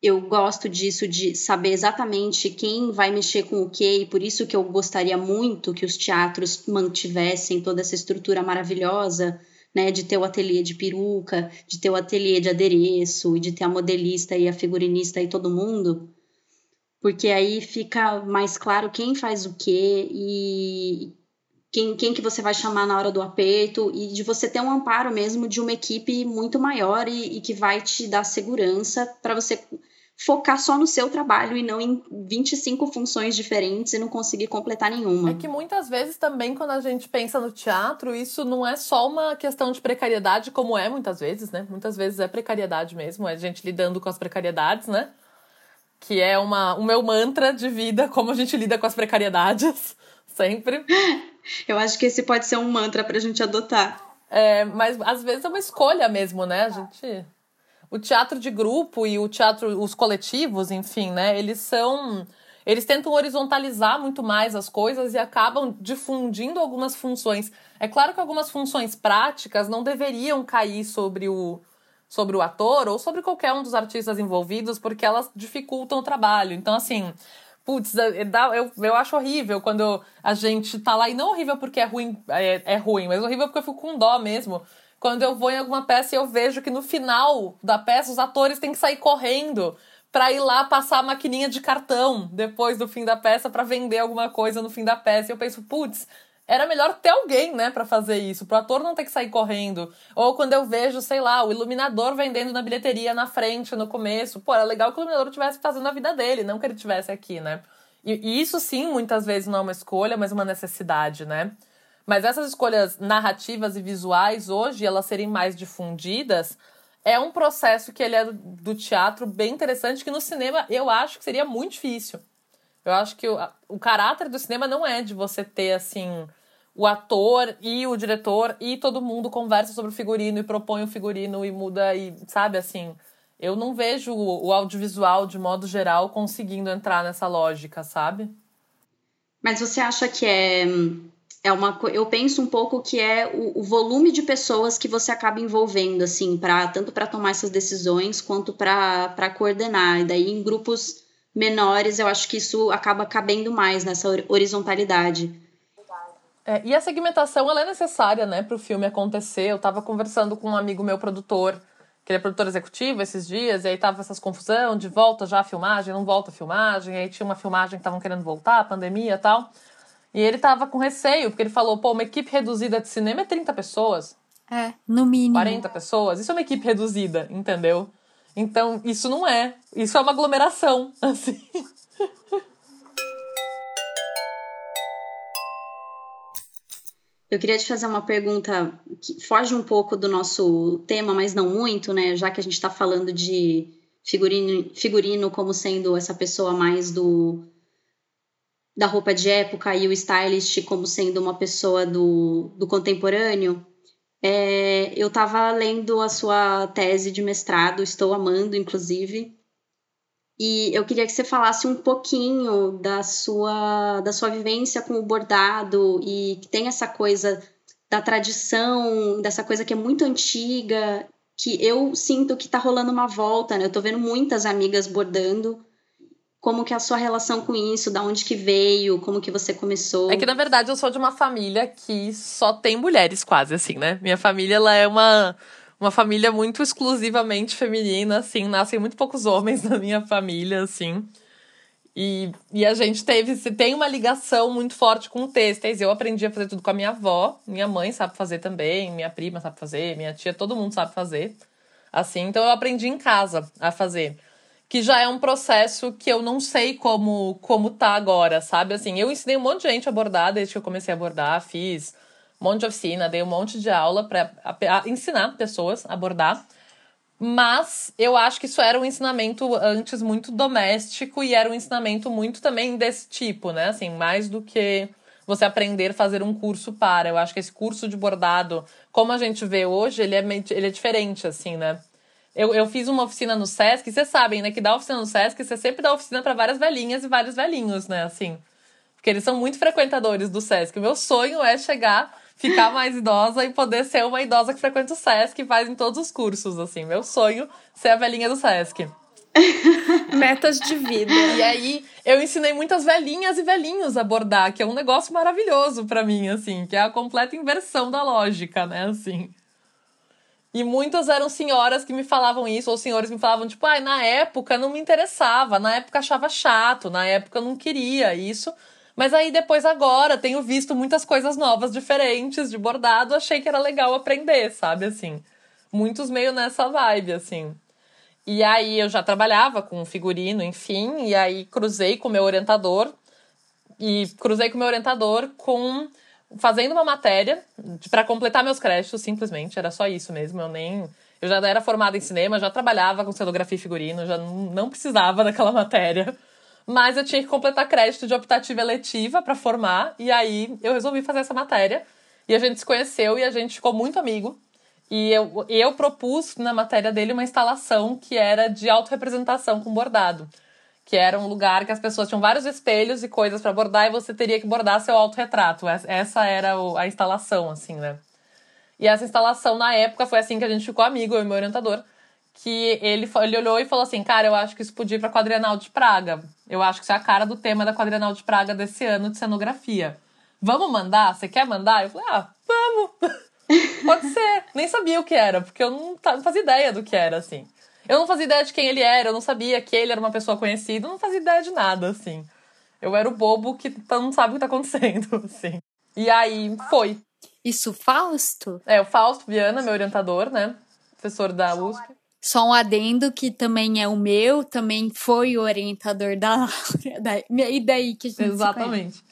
eu gosto disso, de saber exatamente quem vai mexer com o quê, e por isso que eu gostaria muito que os teatros mantivessem toda essa estrutura maravilhosa, né, de ter o ateliê de peruca, de ter o ateliê de adereço, e de ter a modelista e a figurinista e todo mundo, porque aí fica mais claro quem faz o quê e quem, quem que você vai chamar na hora do aperto e de você ter um amparo mesmo de uma equipe muito maior e, e que vai te dar segurança para você focar só no seu trabalho e não em 25 funções diferentes e não conseguir completar nenhuma. É que muitas vezes também quando a gente pensa no teatro, isso não é só uma questão de precariedade, como é muitas vezes, né? Muitas vezes é precariedade mesmo, é a gente lidando com as precariedades, né? que é uma, o meu mantra de vida, como a gente lida com as precariedades, sempre. Eu acho que esse pode ser um mantra pra gente adotar. É, mas às vezes é uma escolha mesmo, né? A gente. O teatro de grupo e o teatro, os coletivos, enfim, né? Eles são. Eles tentam horizontalizar muito mais as coisas e acabam difundindo algumas funções. É claro que algumas funções práticas não deveriam cair sobre o, sobre o ator ou sobre qualquer um dos artistas envolvidos, porque elas dificultam o trabalho. Então, assim, putz, é, é, eu, eu acho horrível quando a gente tá lá, e não horrível porque é ruim, é, é ruim, mas horrível porque eu fico com dó mesmo. Quando eu vou em alguma peça e eu vejo que no final da peça os atores têm que sair correndo para ir lá passar a maquininha de cartão depois do fim da peça para vender alguma coisa no fim da peça. E eu penso, putz, era melhor ter alguém, né, para fazer isso, pro ator não ter que sair correndo. Ou quando eu vejo, sei lá, o iluminador vendendo na bilheteria na frente, no começo. Pô, era legal que o iluminador estivesse fazendo a vida dele, não que ele estivesse aqui, né? E, isso sim, muitas vezes não é uma escolha, mas uma necessidade, né? Mas essas escolhas narrativas e visuais, hoje, elas serem mais difundidas, é um processo que ele é do teatro bem interessante, que no cinema eu acho que seria muito difícil. Eu acho que o, o caráter do cinema não é de você ter, assim, o ator e o diretor e todo mundo conversa sobre o figurino e propõe o figurino e muda e sabe assim eu não vejo o audiovisual de modo geral conseguindo entrar nessa lógica sabe? Mas você acha que é é uma eu penso um pouco que é o, o volume de pessoas que você acaba envolvendo assim para tanto para tomar essas decisões quanto para coordenar. E daí em grupos menores eu acho que isso acaba cabendo mais nessa horizontalidade é, e a segmentação ela é necessária, né, para o filme acontecer. Eu estava conversando com um amigo meu produtor, que ele é produtor executivo esses dias, e aí tava essas confusão de volta já a filmagem, não volta a filmagem, e aí tinha uma filmagem que estavam querendo voltar, pandemia e tal. E ele tava com receio, porque ele falou, pô, uma equipe reduzida de cinema é 30 pessoas. É, no mínimo. 40 pessoas. Isso é uma equipe reduzida, entendeu? Então, isso não é. Isso é uma aglomeração, assim. Eu queria te fazer uma pergunta que foge um pouco do nosso tema, mas não muito, né? Já que a gente está falando de figurino, figurino como sendo essa pessoa mais do da roupa de época e o stylist como sendo uma pessoa do, do contemporâneo. É, eu estava lendo a sua tese de mestrado, estou amando, inclusive, e eu queria que você falasse um pouquinho da sua, da sua vivência com o bordado e que tem essa coisa da tradição, dessa coisa que é muito antiga, que eu sinto que tá rolando uma volta, né? Eu tô vendo muitas amigas bordando. Como que é a sua relação com isso? Da onde que veio? Como que você começou? É que, na verdade, eu sou de uma família que só tem mulheres, quase, assim, né? Minha família, ela é uma uma família muito exclusivamente feminina, assim, nascem muito poucos homens na minha família, assim. E, e a gente teve, tem uma ligação muito forte com têxteis. Eu aprendi a fazer tudo com a minha avó, minha mãe sabe fazer também, minha prima sabe fazer, minha tia, todo mundo sabe fazer. Assim, então eu aprendi em casa a fazer. Que já é um processo que eu não sei como, como tá agora, sabe? Assim, eu ensinei um monte de gente a bordar desde que eu comecei a bordar, fiz um monte de oficina, dei um monte de aula para ensinar pessoas a bordar. Mas eu acho que isso era um ensinamento antes muito doméstico e era um ensinamento muito também desse tipo, né? Assim, mais do que você aprender a fazer um curso para. Eu acho que esse curso de bordado, como a gente vê hoje, ele é, ele é diferente, assim, né? Eu, eu fiz uma oficina no Sesc, vocês sabem, né? Que dá oficina no Sesc, você sempre dá oficina para várias velhinhas e vários velhinhos, né? Assim. Porque eles são muito frequentadores do Sesc. O meu sonho é chegar, ficar mais idosa e poder ser uma idosa que frequenta o Sesc e faz em todos os cursos, assim. Meu sonho ser a velhinha do Sesc. Metas de vida. E aí, eu ensinei muitas velhinhas e velhinhos a bordar, que é um negócio maravilhoso para mim, assim, que é a completa inversão da lógica, né, assim. E muitas eram senhoras que me falavam isso, ou senhores me falavam, tipo, ai, ah, na época não me interessava, na época achava chato, na época não queria isso. Mas aí depois, agora, tenho visto muitas coisas novas, diferentes de bordado, achei que era legal aprender, sabe, assim. Muitos meio nessa vibe, assim. E aí eu já trabalhava com figurino, enfim, e aí cruzei com meu orientador e cruzei com meu orientador com fazendo uma matéria para completar meus créditos, simplesmente, era só isso mesmo, eu nem eu já era formada em cinema, já trabalhava com cenografia e figurino, já não precisava daquela matéria. Mas eu tinha que completar crédito de optativa eletiva para formar, e aí eu resolvi fazer essa matéria. E a gente se conheceu e a gente ficou muito amigo. E eu, eu propus na matéria dele uma instalação que era de autorrepresentação com bordado. Que era um lugar que as pessoas tinham vários espelhos e coisas para bordar e você teria que bordar seu autorretrato. Essa era a instalação, assim, né? E essa instalação, na época, foi assim que a gente ficou amigo, eu e meu orientador. Que ele, ele olhou e falou assim: Cara, eu acho que isso podia ir pra Quadrienal de Praga. Eu acho que isso é a cara do tema da Quadrienal de Praga desse ano de cenografia. Vamos mandar? Você quer mandar? Eu falei: Ah, vamos! Pode ser. Nem sabia o que era, porque eu não, não fazia ideia do que era, assim. Eu não fazia ideia de quem ele era, eu não sabia que ele era uma pessoa conhecida, eu não fazia ideia de nada, assim. Eu era o bobo que não sabe o que tá acontecendo, assim. E aí, foi. Isso, Fausto? É, o Fausto Viana, meu orientador, né? Professor da USP. Só um adendo que também é o meu, também foi o orientador da Laura. E daí que a gente Exatamente.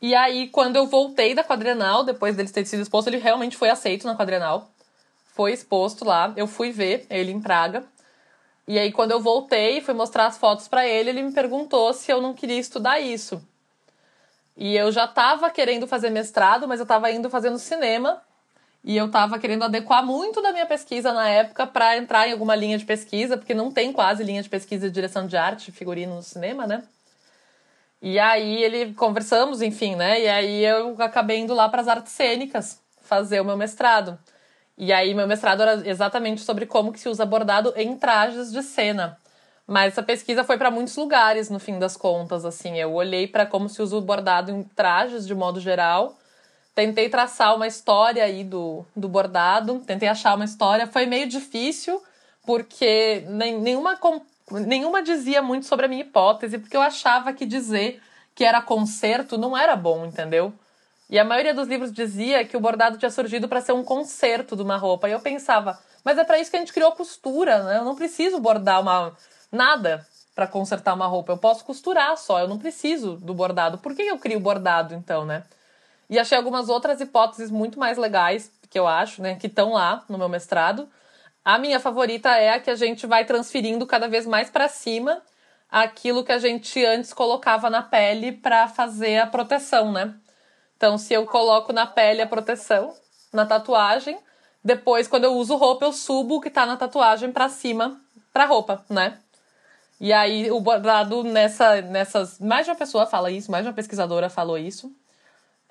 E aí, quando eu voltei da quadrenal, depois dele ter sido exposto, ele realmente foi aceito na quadrenal. Foi exposto lá. Eu fui ver ele em Praga. E aí, quando eu voltei, fui mostrar as fotos para ele, ele me perguntou se eu não queria estudar isso. E eu já estava querendo fazer mestrado, mas eu estava indo fazendo cinema. E eu estava querendo adequar muito da minha pesquisa na época para entrar em alguma linha de pesquisa, porque não tem quase linha de pesquisa de direção de arte, figurino no cinema, né? E aí ele conversamos, enfim, né? E aí eu acabei indo lá para as artes cênicas fazer o meu mestrado. E aí meu mestrado era exatamente sobre como que se usa bordado em trajes de cena. Mas essa pesquisa foi para muitos lugares no fim das contas, assim, eu olhei para como se usa o bordado em trajes de modo geral. Tentei traçar uma história aí do, do bordado, tentei achar uma história, foi meio difícil, porque nem, nenhuma nenhuma dizia muito sobre a minha hipótese, porque eu achava que dizer que era concerto não era bom, entendeu? E a maioria dos livros dizia que o bordado tinha surgido para ser um conserto de uma roupa. E eu pensava, mas é para isso que a gente criou costura, né? Eu não preciso bordar uma nada para consertar uma roupa. Eu posso costurar só, eu não preciso do bordado. Por que eu crio bordado então, né? E achei algumas outras hipóteses muito mais legais que eu acho, né, que estão lá no meu mestrado. A minha favorita é a que a gente vai transferindo cada vez mais para cima aquilo que a gente antes colocava na pele para fazer a proteção, né? Então, se eu coloco na pele a proteção, na tatuagem, depois quando eu uso roupa, eu subo o que tá na tatuagem para cima, para roupa, né? E aí o bordado nessa nessas, mais de uma pessoa fala isso, mais de uma pesquisadora falou isso.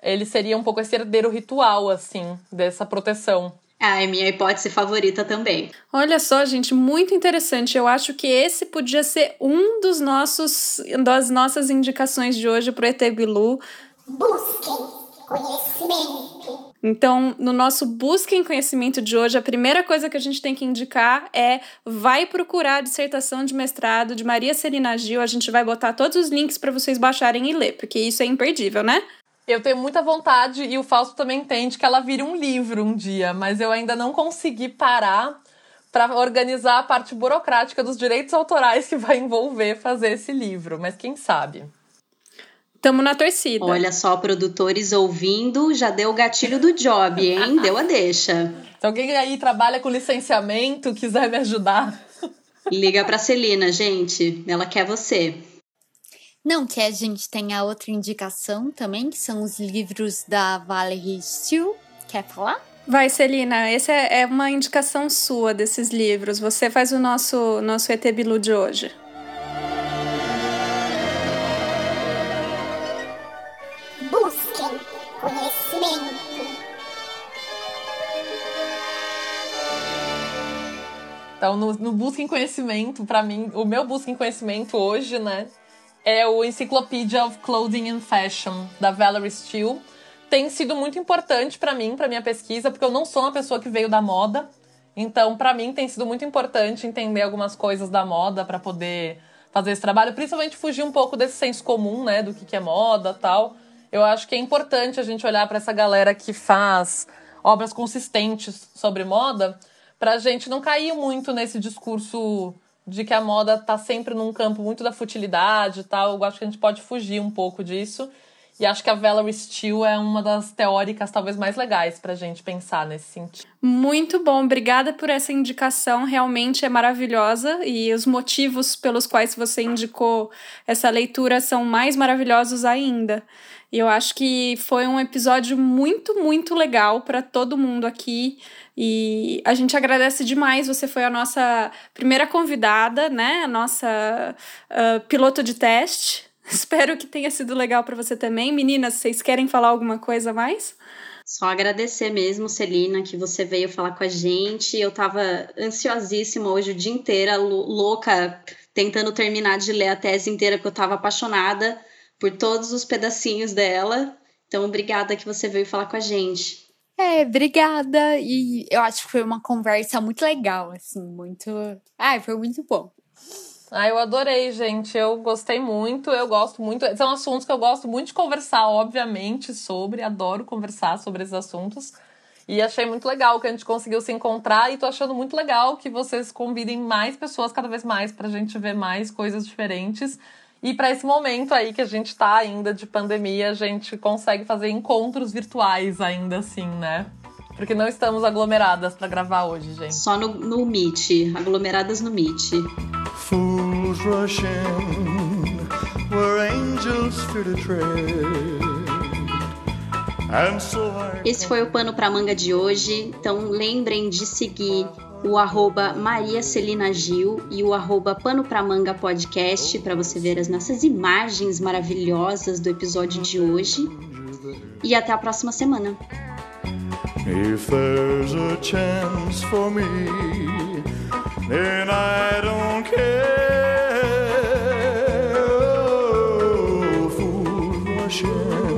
Ele seria um pouco esse herdeiro ritual assim dessa proteção ah, é minha hipótese favorita também. Olha só, gente, muito interessante. Eu acho que esse podia ser um dos nossos das nossas indicações de hoje para o ET Bilu. Busquem conhecimento. Então, no nosso Busquem Conhecimento de hoje, a primeira coisa que a gente tem que indicar é vai procurar a dissertação de mestrado de Maria Celina Gil. A gente vai botar todos os links para vocês baixarem e ler, porque isso é imperdível, né? Eu tenho muita vontade, e o Fausto também entende, que ela vire um livro um dia, mas eu ainda não consegui parar para organizar a parte burocrática dos direitos autorais que vai envolver fazer esse livro, mas quem sabe. Tamo na torcida. Olha só, produtores ouvindo, já deu o gatilho do job, hein? deu a deixa. Se alguém aí trabalha com licenciamento, quiser me ajudar. Liga pra Celina, gente. Ela quer você. Não que a gente tenha outra indicação também, que são os livros da Valerie Steele. Quer falar? Vai, Celina, essa é, é uma indicação sua desses livros. Você faz o nosso, nosso ET Bilu de hoje. Busquem conhecimento. Então, no, no Busquem Conhecimento, para mim, o meu Busquem Conhecimento hoje, né, é o Encyclopedia of Clothing and Fashion, da Valerie Steele. Tem sido muito importante para mim, para minha pesquisa, porque eu não sou uma pessoa que veio da moda. Então, para mim, tem sido muito importante entender algumas coisas da moda para poder fazer esse trabalho, principalmente fugir um pouco desse senso comum, né, do que é moda tal. Eu acho que é importante a gente olhar para essa galera que faz obras consistentes sobre moda, pra gente não cair muito nesse discurso de que a moda tá sempre num campo muito da futilidade e tal. Eu acho que a gente pode fugir um pouco disso. E acho que a Valerie Steele é uma das teóricas talvez mais legais pra gente pensar nesse sentido. Muito bom, obrigada por essa indicação, realmente é maravilhosa e os motivos pelos quais você indicou essa leitura são mais maravilhosos ainda. E eu acho que foi um episódio muito, muito legal para todo mundo aqui. E a gente agradece demais. Você foi a nossa primeira convidada, né? A nossa uh, piloto de teste. Espero que tenha sido legal para você também. Meninas, vocês querem falar alguma coisa mais? Só agradecer mesmo, Celina, que você veio falar com a gente. Eu tava ansiosíssima hoje o dia inteiro, louca, tentando terminar de ler a tese inteira, porque eu tava apaixonada por todos os pedacinhos dela. Então, obrigada que você veio falar com a gente. É, obrigada. E eu acho que foi uma conversa muito legal, assim, muito. Ai, foi muito bom. Ah, eu adorei, gente. Eu gostei muito, eu gosto muito. São assuntos que eu gosto muito de conversar, obviamente, sobre. Adoro conversar sobre esses assuntos. E achei muito legal que a gente conseguiu se encontrar e tô achando muito legal que vocês convidem mais pessoas cada vez mais pra gente ver mais coisas diferentes. E para esse momento aí que a gente está ainda de pandemia, a gente consegue fazer encontros virtuais ainda assim, né? Porque não estamos aglomeradas para gravar hoje, gente. Só no, no Meet, aglomeradas no Meet. Fools rush in, where angels fear to tread. Esse foi o pano para manga de hoje. Então lembrem de seguir o arroba Maria Celina Gil e o arroba Pano Pra Manga Podcast para você ver as nossas imagens maravilhosas do episódio de hoje. E até a próxima semana. If there's a chance for me, then I don't care. Oh,